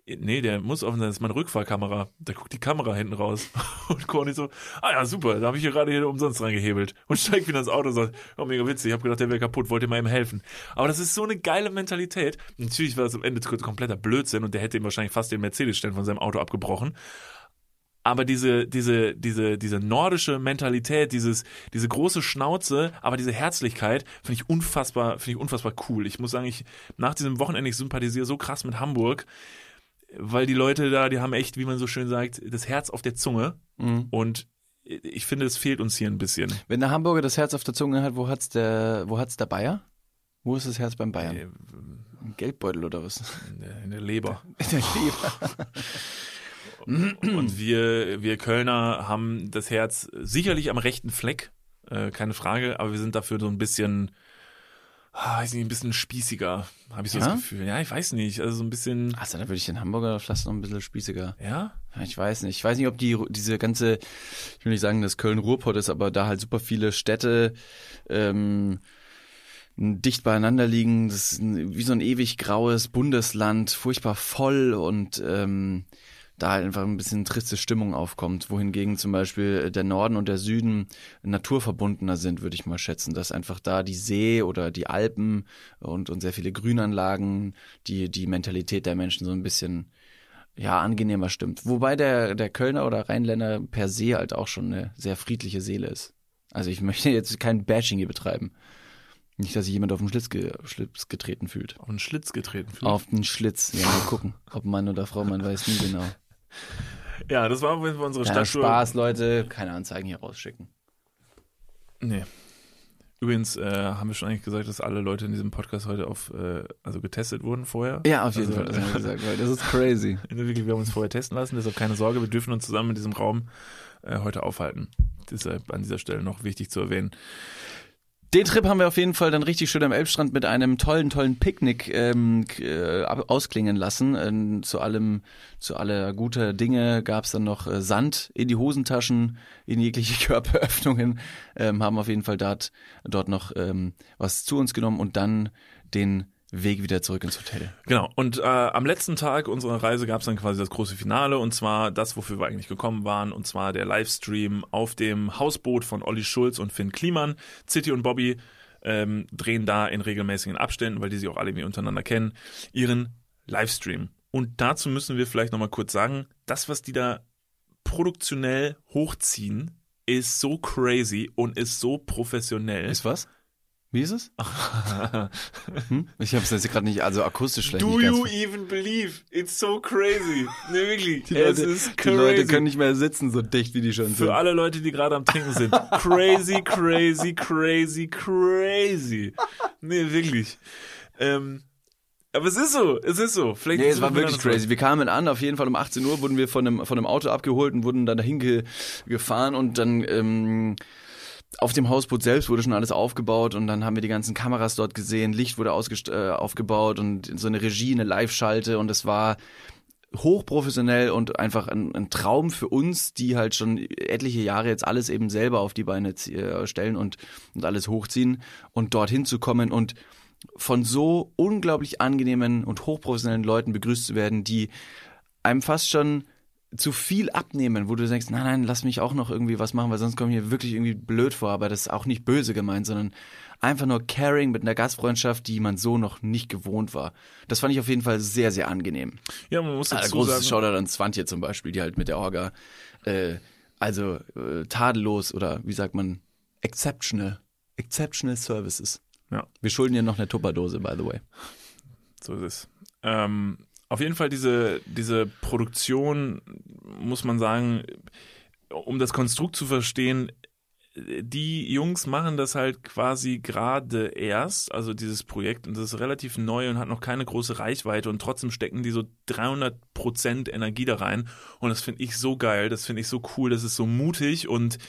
Nee, der muss offen sein, das ist meine Rückfahrkamera. Da guckt die Kamera hinten raus. Und Corny so, ah ja, super, da habe ich hier gerade hier umsonst reingehebelt. Und steigt wieder ins Auto und sagt, oh, mega witzig, ich habe gedacht, der wäre kaputt, wollte mal ihm helfen. Aber das ist so eine geile Mentalität. Natürlich war das am Ende kompletter Blödsinn und der hätte ihm wahrscheinlich fast den Mercedes-Stand von seinem Auto abgebrochen. Aber diese, diese, diese, diese nordische Mentalität, dieses, diese große Schnauze, aber diese Herzlichkeit, finde ich unfassbar, finde ich unfassbar cool. Ich muss sagen, ich, nach diesem Wochenende, ich sympathisiere so krass mit Hamburg weil die Leute da, die haben echt, wie man so schön sagt, das Herz auf der Zunge. Mhm. Und ich finde, es fehlt uns hier ein bisschen. Wenn der Hamburger das Herz auf der Zunge hat, wo hat's der, wo hat's der Bayer? Wo ist das Herz beim Bayern? Äh, Im Geldbeutel oder was? In der, in der Leber. In der Leber. Und wir, wir Kölner haben das Herz sicherlich am rechten Fleck, äh, keine Frage, aber wir sind dafür so ein bisschen, weiß nicht, ein bisschen spießiger, habe ich so Ja? das Gefühl. Ja, ich weiß nicht, also so ein bisschen, Also, da würde ich den Hamburger fast noch ein bisschen spießiger. ja, Ja, ich weiß nicht. Ich weiß nicht, ob die diese ganze, ich will nicht sagen, dass Köln Ruhrpott ist, aber da halt super viele Städte ähm, dicht beieinander liegen. Das ist wie so ein ewig graues Bundesland, furchtbar voll und ähm, da halt einfach ein bisschen triste Stimmung aufkommt, wohingegen zum Beispiel der Norden und der Süden naturverbundener sind, würde ich mal schätzen, dass einfach da die See oder die Alpen und, und sehr viele Grünanlagen die, die Mentalität der Menschen so ein bisschen ja, angenehmer stimmt. Wobei der, der Kölner oder Rheinländer per se halt auch schon eine sehr friedliche Seele ist. Also ich möchte jetzt kein Bashing hier betreiben. Nicht, dass sich jemand auf den Schlitz, ge Schlitz getreten fühlt. auf den Schlitz getreten. fühlt. Auf den Schlitz. Ja, mal gucken. Ob Mann oder Frau, man weiß nie genau. Ja, das war auf jeden Fall unsere Ja, Stadttour. Spaß, Leute. Keine Anzeigen hier rausschicken. Nee. Übrigens äh, haben wir schon eigentlich gesagt, dass alle Leute in diesem Podcast heute auf, äh, also getestet wurden vorher. Ja, auf jeden Also, Fall. Das haben wir gesagt, weil das ist crazy. Wirklich, wir haben uns vorher testen lassen, deshalb keine Sorge, wir dürfen uns zusammen in diesem Raum äh, heute aufhalten. Deshalb an dieser Stelle noch wichtig zu erwähnen. Den Trip haben wir auf jeden Fall dann richtig schön am Elbstrand mit einem tollen, tollen Picknick ähm, äh, ausklingen lassen. Ähm, zu allem, zu aller guter Dinge gab es dann noch äh, Sand in die Hosentaschen, in jegliche Körperöffnungen, ähm, haben auf jeden Fall dort, dort noch ähm, was zu uns genommen und dann den Weg wieder zurück ins Hotel. Genau, und äh, am letzten Tag unserer Reise gab es dann quasi das große Finale und zwar das, wofür wir eigentlich gekommen waren, und zwar der Livestream auf dem Hausboot von Olli Schulz und Finn Kliman. City und Bobby ähm, drehen da in regelmäßigen Abständen, weil die sich auch alle irgendwie untereinander kennen, ihren Livestream. Und dazu müssen wir vielleicht nochmal kurz sagen, das, was die da produktionell hochziehen, ist so crazy und ist so professionell. Ist was? Wie ist es? Hm? Ich habe es jetzt gerade nicht, also akustisch vielleicht Do you even believe? It's so crazy. Nee, wirklich. Die es Leute, ist die crazy. Leute können nicht mehr sitzen, so dicht wie die schon sind. Für alle Leute, die gerade am Trinken sind. Crazy, crazy, crazy, crazy. Nee, wirklich. Ähm, aber es ist so, es ist so. Vielleicht Nee, es war wirklich crazy. Wir kamen an, auf jeden Fall um 18 Uhr wurden wir von einem, von einem Auto abgeholt und wurden dann dahin ge gefahren und dann ähm, auf dem Hausboot selbst wurde schon alles aufgebaut und dann haben wir die ganzen Kameras dort gesehen, Licht wurde äh, aufgebaut und so eine Regie, eine Live-Schalte und es war hochprofessionell und einfach ein, ein Traum für uns, die halt schon etliche Jahre jetzt alles eben selber auf die Beine äh, stellen und, und alles hochziehen und dorthin zu kommen und von so unglaublich angenehmen und hochprofessionellen Leuten begrüßt zu werden, die einem fast schon zu viel abnehmen, wo du denkst, nein, nein, lass mich auch noch irgendwie was machen, weil sonst komme ich mir wirklich irgendwie blöd vor, aber das ist auch nicht böse gemeint, sondern einfach nur caring mit einer Gastfreundschaft, die man so noch nicht gewohnt war. Das fand ich auf jeden Fall sehr, sehr angenehm. Ja, man muss Ah, dazu großes sagen, Shoutout an Swantje zum Beispiel, die halt mit der Orga, äh, also äh, tadellos oder wie sagt man, exceptional, exceptional services. Ja. Wir schulden ihr noch eine Tupperdose, by the way. So ist es. Ähm, auf jeden Fall diese, diese Produktion, muss man sagen, um das Konstrukt zu verstehen, die Jungs machen das halt quasi gerade erst, also dieses Projekt, und das ist relativ neu und hat noch keine große Reichweite und trotzdem stecken die so 300 Prozent Energie da rein. Und das finde ich so geil, das finde ich so cool, das ist so mutig und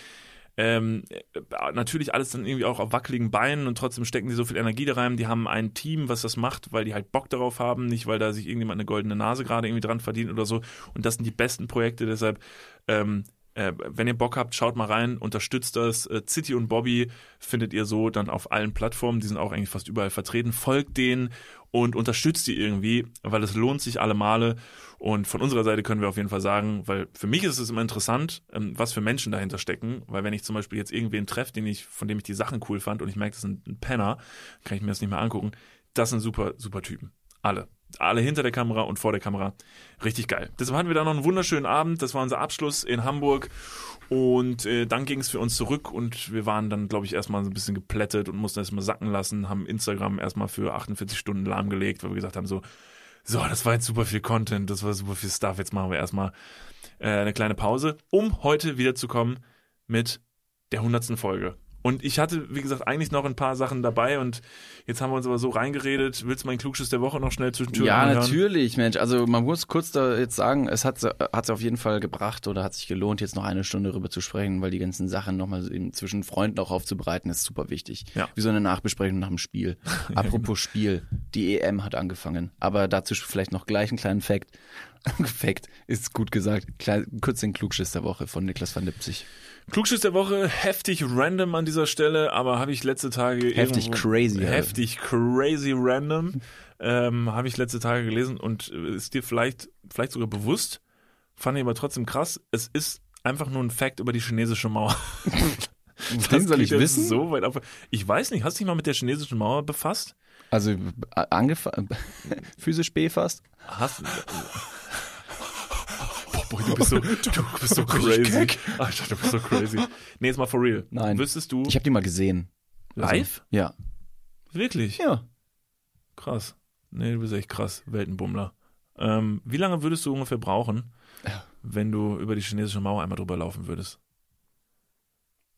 ähm, äh, natürlich alles dann irgendwie auch auf wackeligen Beinen und trotzdem stecken die so viel Energie da rein. Die haben ein Team, was das macht, weil die halt Bock darauf haben, nicht weil da sich irgendjemand eine goldene Nase gerade irgendwie dran verdient oder so. Und das sind die besten Projekte, deshalb ähm, äh, wenn ihr Bock habt, schaut mal rein, unterstützt das. Äh, City und Bobby findet ihr so dann auf allen Plattformen, die sind auch eigentlich fast überall vertreten. Folgt denen und unterstützt die irgendwie, weil es lohnt sich alle Male. Und von unserer Seite können wir auf jeden Fall sagen, weil für mich ist es immer interessant, ähm, was für Menschen dahinter stecken. Weil wenn ich zum Beispiel jetzt irgendwen treffe, den ich, von dem ich die Sachen cool fand und ich merke, das ist ein, ein Penner, kann ich mir das nicht mehr angucken. Das sind super, super Typen. Alle. Alle hinter der Kamera und vor der Kamera. Richtig geil. Deshalb hatten wir da noch einen wunderschönen Abend. Das war unser Abschluss in Hamburg. Und äh, dann ging es für uns zurück und wir waren dann, glaube ich, erstmal so ein bisschen geplättet und mussten erstmal sacken lassen, haben Instagram erstmal für 48 Stunden lahmgelegt, weil wir gesagt haben, so, so, das war jetzt super viel Content, das war super viel Stuff, jetzt machen wir erstmal äh, eine kleine Pause, um heute wiederzukommen mit der hundertsten Folge. Und ich hatte, wie gesagt, eigentlich noch ein paar Sachen dabei und jetzt haben wir uns aber so reingeredet. Willst du meinen Klugschiss der Woche noch schnell zwischendurch Ja, anhören? natürlich, Mensch. Also man muss kurz da jetzt sagen, es hat es auf jeden Fall gebracht oder hat sich gelohnt, jetzt noch eine Stunde rüber zu sprechen, weil die ganzen Sachen nochmal eben zwischen Freunden auch aufzubereiten, ist super wichtig. Ja. Wie so eine Nachbesprechung nach dem Spiel. Apropos Spiel, die EM hat angefangen. Aber dazu vielleicht noch gleich einen kleinen Fact. Fact ist gut gesagt. Klein, kurz den Klugschiss der Woche von Niklas van Lipzig. Klugschiss der Woche, heftig random an dieser Stelle, aber habe ich letzte Tage Heftig crazy, heftig crazy random ähm, habe ich letzte Tage gelesen und äh, ist dir vielleicht vielleicht sogar bewusst, fand ich aber trotzdem krass. Es ist einfach nur ein Fact über die chinesische Mauer. Den soll ich wissen? So weit auf. Ich weiß nicht, hast du dich mal mit der chinesischen Mauer befasst? Also angefangen, physisch B fast. Hast Boah, boy, du bist so, du bist so crazy. Alter, du bist so crazy. Nee, jetzt mal for real. Nein. Wüsstest du Ich habe die mal gesehen. live? Ja. Wirklich? Ja. Krass. Nee, du bist echt krass, Weltenbummler. Ähm, wie lange würdest du ungefähr brauchen, wenn du über die chinesische Mauer einmal drüber laufen würdest?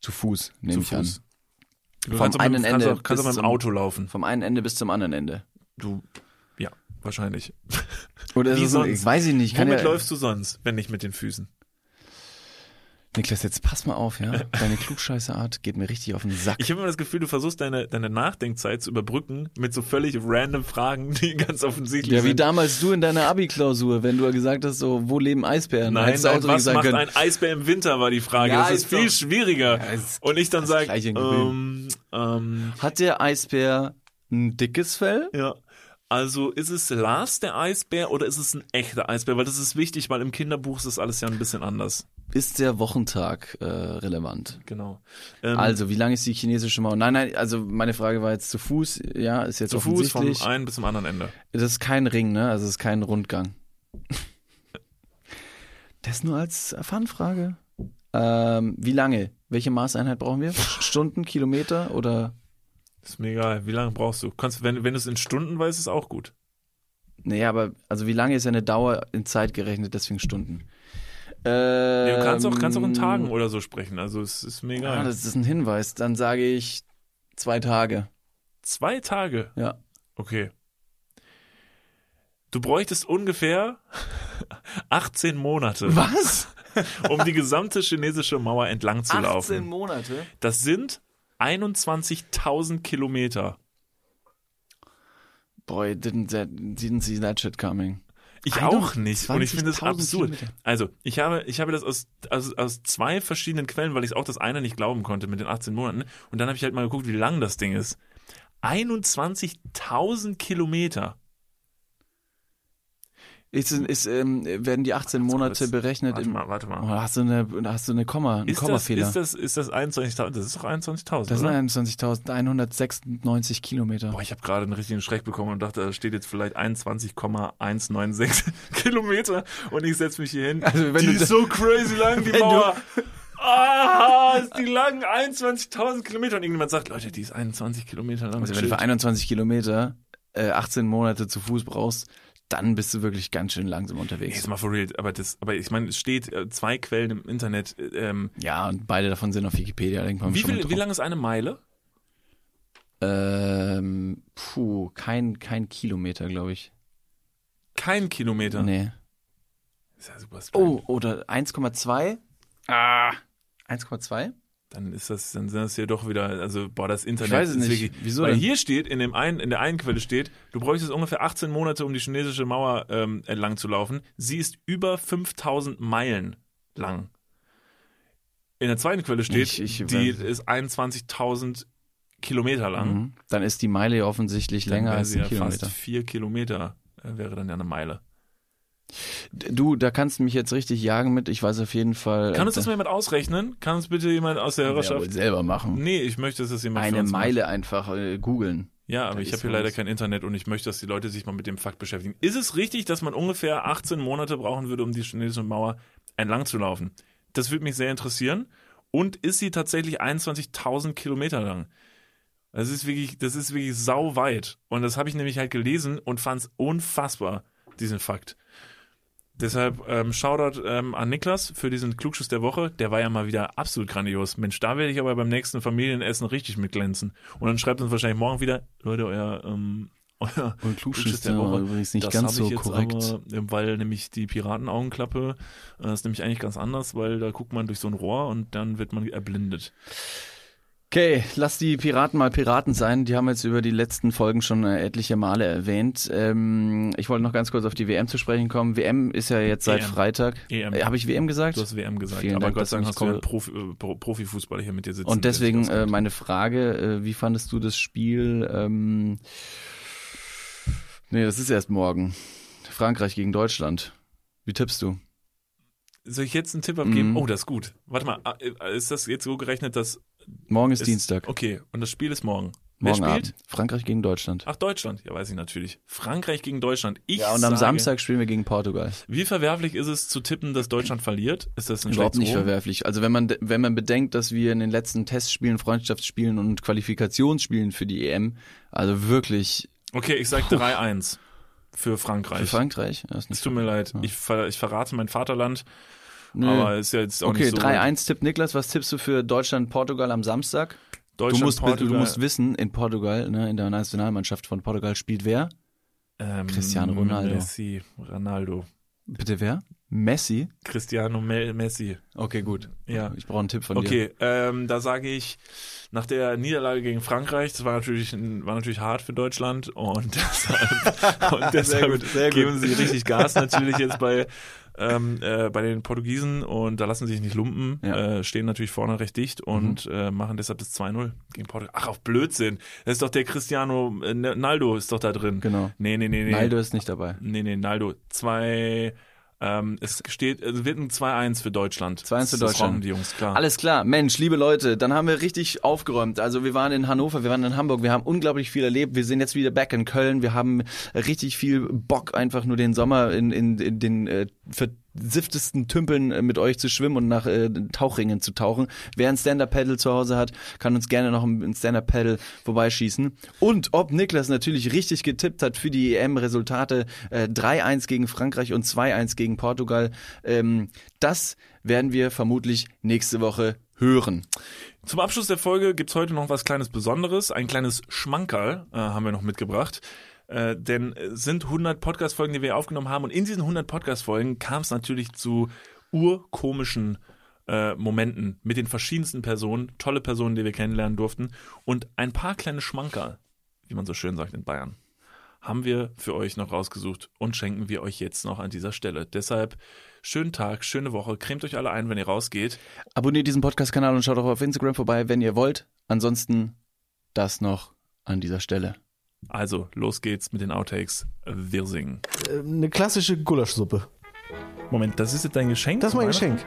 Zu Fuß, nehme ich Fuß. an. Du Vom kannst auch mit, einen kannst Ende auch, kannst auch bis mit dem zum- Auto laufen. Vom einen Ende bis zum anderen Ende. Du, wahrscheinlich. Oder Wie ist es so, sonst? ich weiß ich nicht. Kann Womit ja, läufst du sonst, wenn nicht mit den Füßen? Niklas, jetzt pass mal auf, ja. Deine Klugscheißerart geht mir richtig auf den Sack. Ich habe immer das Gefühl, du versuchst deine, deine Nachdenkzeit zu überbrücken mit so völlig random Fragen, die ganz offensichtlich ja, wie sind. damals du in deiner Abi-Klausur, wenn du gesagt hast, so, wo leben Eisbären? Nein, Hättest nein was gesagt macht können, ein Eisbär im Winter, war die Frage. Ja, das ist ist viel doch- schwieriger. Ja, ist Und ich dann sage, ähm, ähm, Hat der Eisbär ein dickes Fell? ja. Also ist es Lars der Eisbär oder ist es ein echter Eisbär? Weil das ist wichtig, weil im Kinderbuch ist das alles ja ein bisschen anders. Ist der Wochentag äh, relevant? Genau. Ähm, Also, wie lang ist die chinesische Mauer? Nein, nein, also meine Frage war jetzt zu Fuß, ja, ist jetzt zu Fuß vom einen bis zum anderen Ende. Das ist kein Ring, ne? Also es ist kein Rundgang. Das nur als Fun-Frage. Ähm, wie lange? Welche Maßeinheit brauchen wir? Stunden, Kilometer oder? Ist mir egal. Wie lange brauchst du? Kannst, wenn, wenn du es in Stunden weißt, ist auch gut. Nee, aber also wie lange ist ja eine Dauer in Zeit gerechnet, deswegen Stunden. Ähm, du kannst auch, kannst auch in Tagen oder so sprechen. Also es ist mir egal. Ah, das ist ein Hinweis. Dann sage ich zwei Tage. Zwei Tage. Ja. Okay. Du bräuchtest ungefähr 18 Monate, Was? um die gesamte chinesische Mauer entlang zu 18 laufen. Monate? Das sind 21.000 Kilometer. Boy, didn't, that, didn't see that shit coming. Ich auch nicht. Und ich finde es 20.000 absurd. Kilometer. Also, ich habe, ich habe das aus, aus, aus zwei verschiedenen Quellen, weil ich auch das eine nicht glauben konnte mit den 18 Monaten. Und dann habe ich halt mal geguckt, wie lang das Ding ist. 21.000 Kilometer. Ist, ist, ähm, werden die 18 Monate berechnet? Warte mal, warte mal. Oh, hast du eine, hast du eine Komma, einen Ist das, Kommafehler. ist das, ist das 21.000? Das ist doch 21.000, das oder? sind 21.196 Kilometer. Boah, ich habe gerade einen richtigen Schreck bekommen und dachte, da steht jetzt vielleicht 21,196 Kilometer und ich setze mich hier hin. Also, wenn die du ist so crazy lang, die Mauer. Ah, ist die lang, 21.000 Kilometer. Und irgendjemand sagt, Leute, die ist 21 Kilometer lang. Also wenn du für 21 Kilometer äh, 18 Monate zu Fuß brauchst, dann bist du wirklich ganz schön langsam unterwegs. Jetzt mal for real, aber das, aber ich meine, es steht äh, zwei Quellen im Internet. äh, Ähm, Ja, und beide davon sind auf Wikipedia. denkt man wie viel, wie lang ist eine Meile? Ähm, puh, kein, kein Kilometer, glaube ich. Kein Kilometer. Nee. Ist ja super strange. Oh, oder 1,2? Ah, 1,2? Dann ist das, dann sind das hier doch wieder, also boah, das Internet Ich weiß es nicht. wirklich. Wieso Weil denn? hier steht, in dem einen, in der einen Quelle steht, du bräuchtest ungefähr 18 Monate, um die chinesische Mauer ähm, entlang zu laufen. Sie ist über 5000 Meilen lang. In der zweiten Quelle steht, Ich- ich die ist 21.000 Kilometer lang. Mhm. Dann ist die Meile ja offensichtlich Dann länger als ein ja Kilometer. fast vier Kilometer äh, wäre dann ja eine Meile. Du, da kannst du mich jetzt richtig jagen mit. Ich weiß auf jeden Fall. Kann uns äh, das mal jemand ausrechnen? Kann uns bitte jemand aus der ja, Hörerschaft? wohl selber machen. Nee, ich möchte, dass das jemand Eine uns macht. Meile einfach äh, googeln. Ja, aber Da ich habe hier leider kein Internet und ich möchte, dass die Leute sich mal mit dem Fakt beschäftigen. Ist es richtig, dass man ungefähr 18 Monate brauchen würde, um die chinesische Mauer entlang zu laufen? Das würde mich sehr interessieren. Und ist sie tatsächlich 21.000 Kilometer lang? Das ist wirklich, das ist wirklich sau weit. Und das habe ich nämlich halt gelesen und fand es unfassbar, diesen Fakt. Deshalb ähm, Shoutout ähm, an Niklas für diesen Klugschuss der Woche. Der war ja mal wieder absolut grandios. Mensch, da werde ich aber beim nächsten Familienessen richtig mitglänzen. Und dann schreibt uns wahrscheinlich morgen wieder, Leute, euer, ähm, euer Und Klugschiss der Woche übrigens nicht das ganz so korrekt. Aber, äh, weil nämlich die Piratenaugenklappe äh, ist nämlich eigentlich ganz anders, weil da guckt man durch so ein Rohr und dann wird man erblindet. Okay, lass die Piraten mal Piraten sein. Die haben jetzt über die letzten Folgen schon äh, etliche Male erwähnt. Ähm, ich wollte noch ganz kurz auf die WM zu sprechen kommen. WM ist ja jetzt seit EM. Freitag. EM. Äh, Habe ich WM gesagt? Du hast WM gesagt, Vielen aber Dank, Gott sei Dank hast du ja einen Profi, äh, Pro- Profifußballer hier mit dir sitzen. Und deswegen äh, meine Frage, wie fandest du das Spiel? Ähm, nee, das ist erst morgen. Frankreich gegen Deutschland. Wie tippst du? Soll ich jetzt einen Tipp abgeben? Mhm. Oh, das ist gut. Warte mal, ist das jetzt so gerechnet, dass Morgen ist es- Dienstag. Okay, und das Spiel ist morgen. Morgen Wer spielt? Abend. Frankreich gegen Deutschland. Ach, Deutschland. Ja, weiß ich natürlich. Frankreich gegen Deutschland. Ich ja, und am sage, Samstag spielen wir gegen Portugal. Wie verwerflich ist es zu tippen, dass Deutschland verliert? Ist das ein Überhaupt nicht verwerflich. Also wenn man wenn man bedenkt, dass wir in den letzten Testspielen, Freundschaftsspielen und Qualifikationsspielen für die EM, also wirklich Okay, ich sag 3-1 für Frankreich. für Frankreich, ja, ist es nicht tut mir leid. Ich, ver ich verrate mein Vaterland, Nö. aber ist ja jetzt auch Okay, nicht so. 3-1 tippt Niklas. Was tippst du für Deutschland, Portugal am Samstag? Deutschland, du, musst, Portugal, du musst wissen, in Portugal, ne, in der Nationalmannschaft von Portugal spielt wer? ähm, Cristiano Ronaldo. Messi, Ronaldo. Bitte wer? Messi? Cristiano Me Messi. Okay, gut. Ja. Ich brauche einen Tipp von dir. Okay, ähm, da sage ich, nach der Niederlage gegen Frankreich, das war natürlich, war natürlich hart für Deutschland und deshalb, und deshalb gut, sehr gut. geben sie richtig Gas natürlich jetzt bei, ähm, äh, bei den Portugiesen und da lassen sie sich nicht lumpen, Ja. Mhm. äh, stehen natürlich vorne recht dicht und äh, machen deshalb das 2-0 gegen Portugal. Ach, auf Blödsinn. Das ist doch der Cristiano äh, Naldo ist doch da drin. Genau. Nee, nee, nee, nee. Naldo ist nicht dabei. Nee, nee, Naldo. Zwei, ähm, es steht, es wird ein 2-1 für Deutschland. 2-1 für Das Deutschland. rauchen die Jungs, klar. Alles klar, Mensch, liebe Leute, dann haben wir richtig aufgeräumt. Also wir waren in Hannover, wir waren in Hamburg, wir haben unglaublich viel erlebt. Wir sind jetzt wieder back in Köln. Wir haben richtig viel Bock, einfach nur den Sommer in, in, in den äh, versifftesten Tümpeln äh, mit euch zu schwimmen und nach äh, Tauchringen zu tauchen. Wer ein Stand-Up-Paddle zu Hause hat, kann uns gerne noch ein Stand-Up-Paddle vorbeischießen. Und ob Niklas natürlich richtig getippt hat für die EM-Resultate äh, 3-1 gegen Frankreich und 2-1 gegen Portugal, ähm, das werden wir vermutlich nächste Woche hören. Zum Abschluss der Folge gibt's heute noch was kleines Besonderes. Ein kleines Schmankerl äh, haben wir noch mitgebracht. Äh, denn es sind 100 Podcast-Folgen, die wir aufgenommen haben. Und in diesen 100 Podcast-Folgen kam es natürlich zu urkomischen äh, Momenten mit den verschiedensten Personen. Tolle Personen, die wir kennenlernen durften. Und ein paar kleine Schmankerl, wie man so schön sagt in Bayern. haben wir für euch noch rausgesucht und schenken wir euch jetzt noch an dieser Stelle. Deshalb schönen Tag, schöne Woche, cremt euch alle ein, wenn ihr rausgeht. Abonniert diesen Podcast-Kanal und schaut auch auf Instagram vorbei, wenn ihr wollt. Ansonsten das noch an dieser Stelle. Also, los geht's mit den Outtakes. Wir singen. Äh, Eine klassische Gulaschsuppe. Moment, das ist jetzt dein Geschenk? Das ist mein? Geschenk.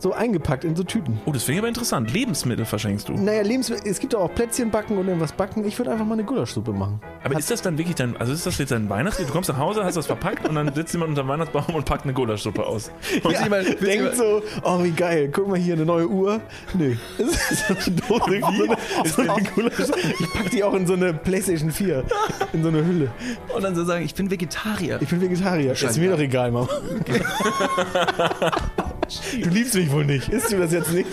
So eingepackt in so Tüten. Oh, das finde ich aber interessant. Lebensmittel verschenkst du. Naja, Lebensmittel, es gibt doch auch Plätzchen backen und irgendwas backen. Ich würde einfach mal eine Gulaschsuppe machen. Aber ist das dann wirklich dein, also ist das jetzt dein Weihnachtslied? Du kommst nach Hause, hast das verpackt und dann sitzt jemand unter dem Weihnachtsbaum und packt eine Gulaschsuppe aus. Und Ja, denkt so, oh wie geil, guck mal hier, eine neue Uhr. Nö. Das ist so eine Dose. So eine. Ich pack die auch in so eine Playstation 4. In so eine Hülle. Und dann so sagen, ich bin Vegetarier. Ich bin Vegetarier. Ist mir doch egal, Mama. Du liebst mich wohl nicht. Isst du das jetzt nicht?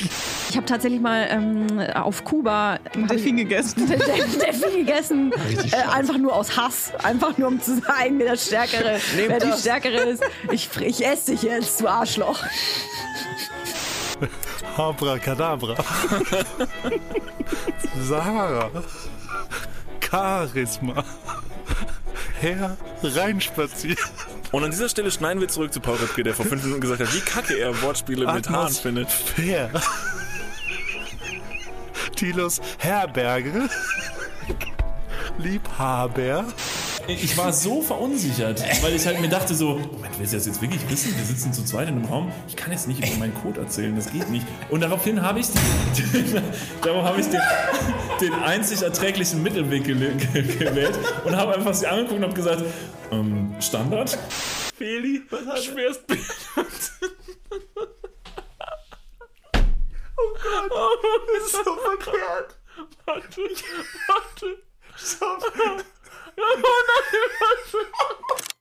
Ich habe tatsächlich mal ähm, auf Kuba Delfin gegessen. Delfin gegessen. Äh, einfach nur aus Hass. Einfach nur um zu sagen, wer der Stärkere, wer die Stärkere ist. Ich, ich esse dich jetzt, du Arschloch. Abracadabra. Sahara. Charisma. Herr reinspaziert. Und an dieser Stelle schneiden wir zurück zu Paul Rübke, der vor fünf Minuten gesagt hat, wie kacke er Wortspiele mit Haaren findet. Fair. Tilos Herberge. Liebhaber. Ich war so verunsichert, weil ich halt mir dachte so, Moment, willst du das jetzt wirklich wissen? Wir sitzen zu zweit in einem Raum. Ich kann jetzt nicht über meinen Code erzählen, das geht nicht. Und daraufhin habe ich, den, darauf habe ich den, den einzig erträglichen Mittelweg gewählt und habe einfach sie angeguckt und habe gesagt, ähm, Standard? Feli, was hat schwerst Oh Gott, das ist so verkehrt. Warte, warte. Stopp. Oh nein, warte.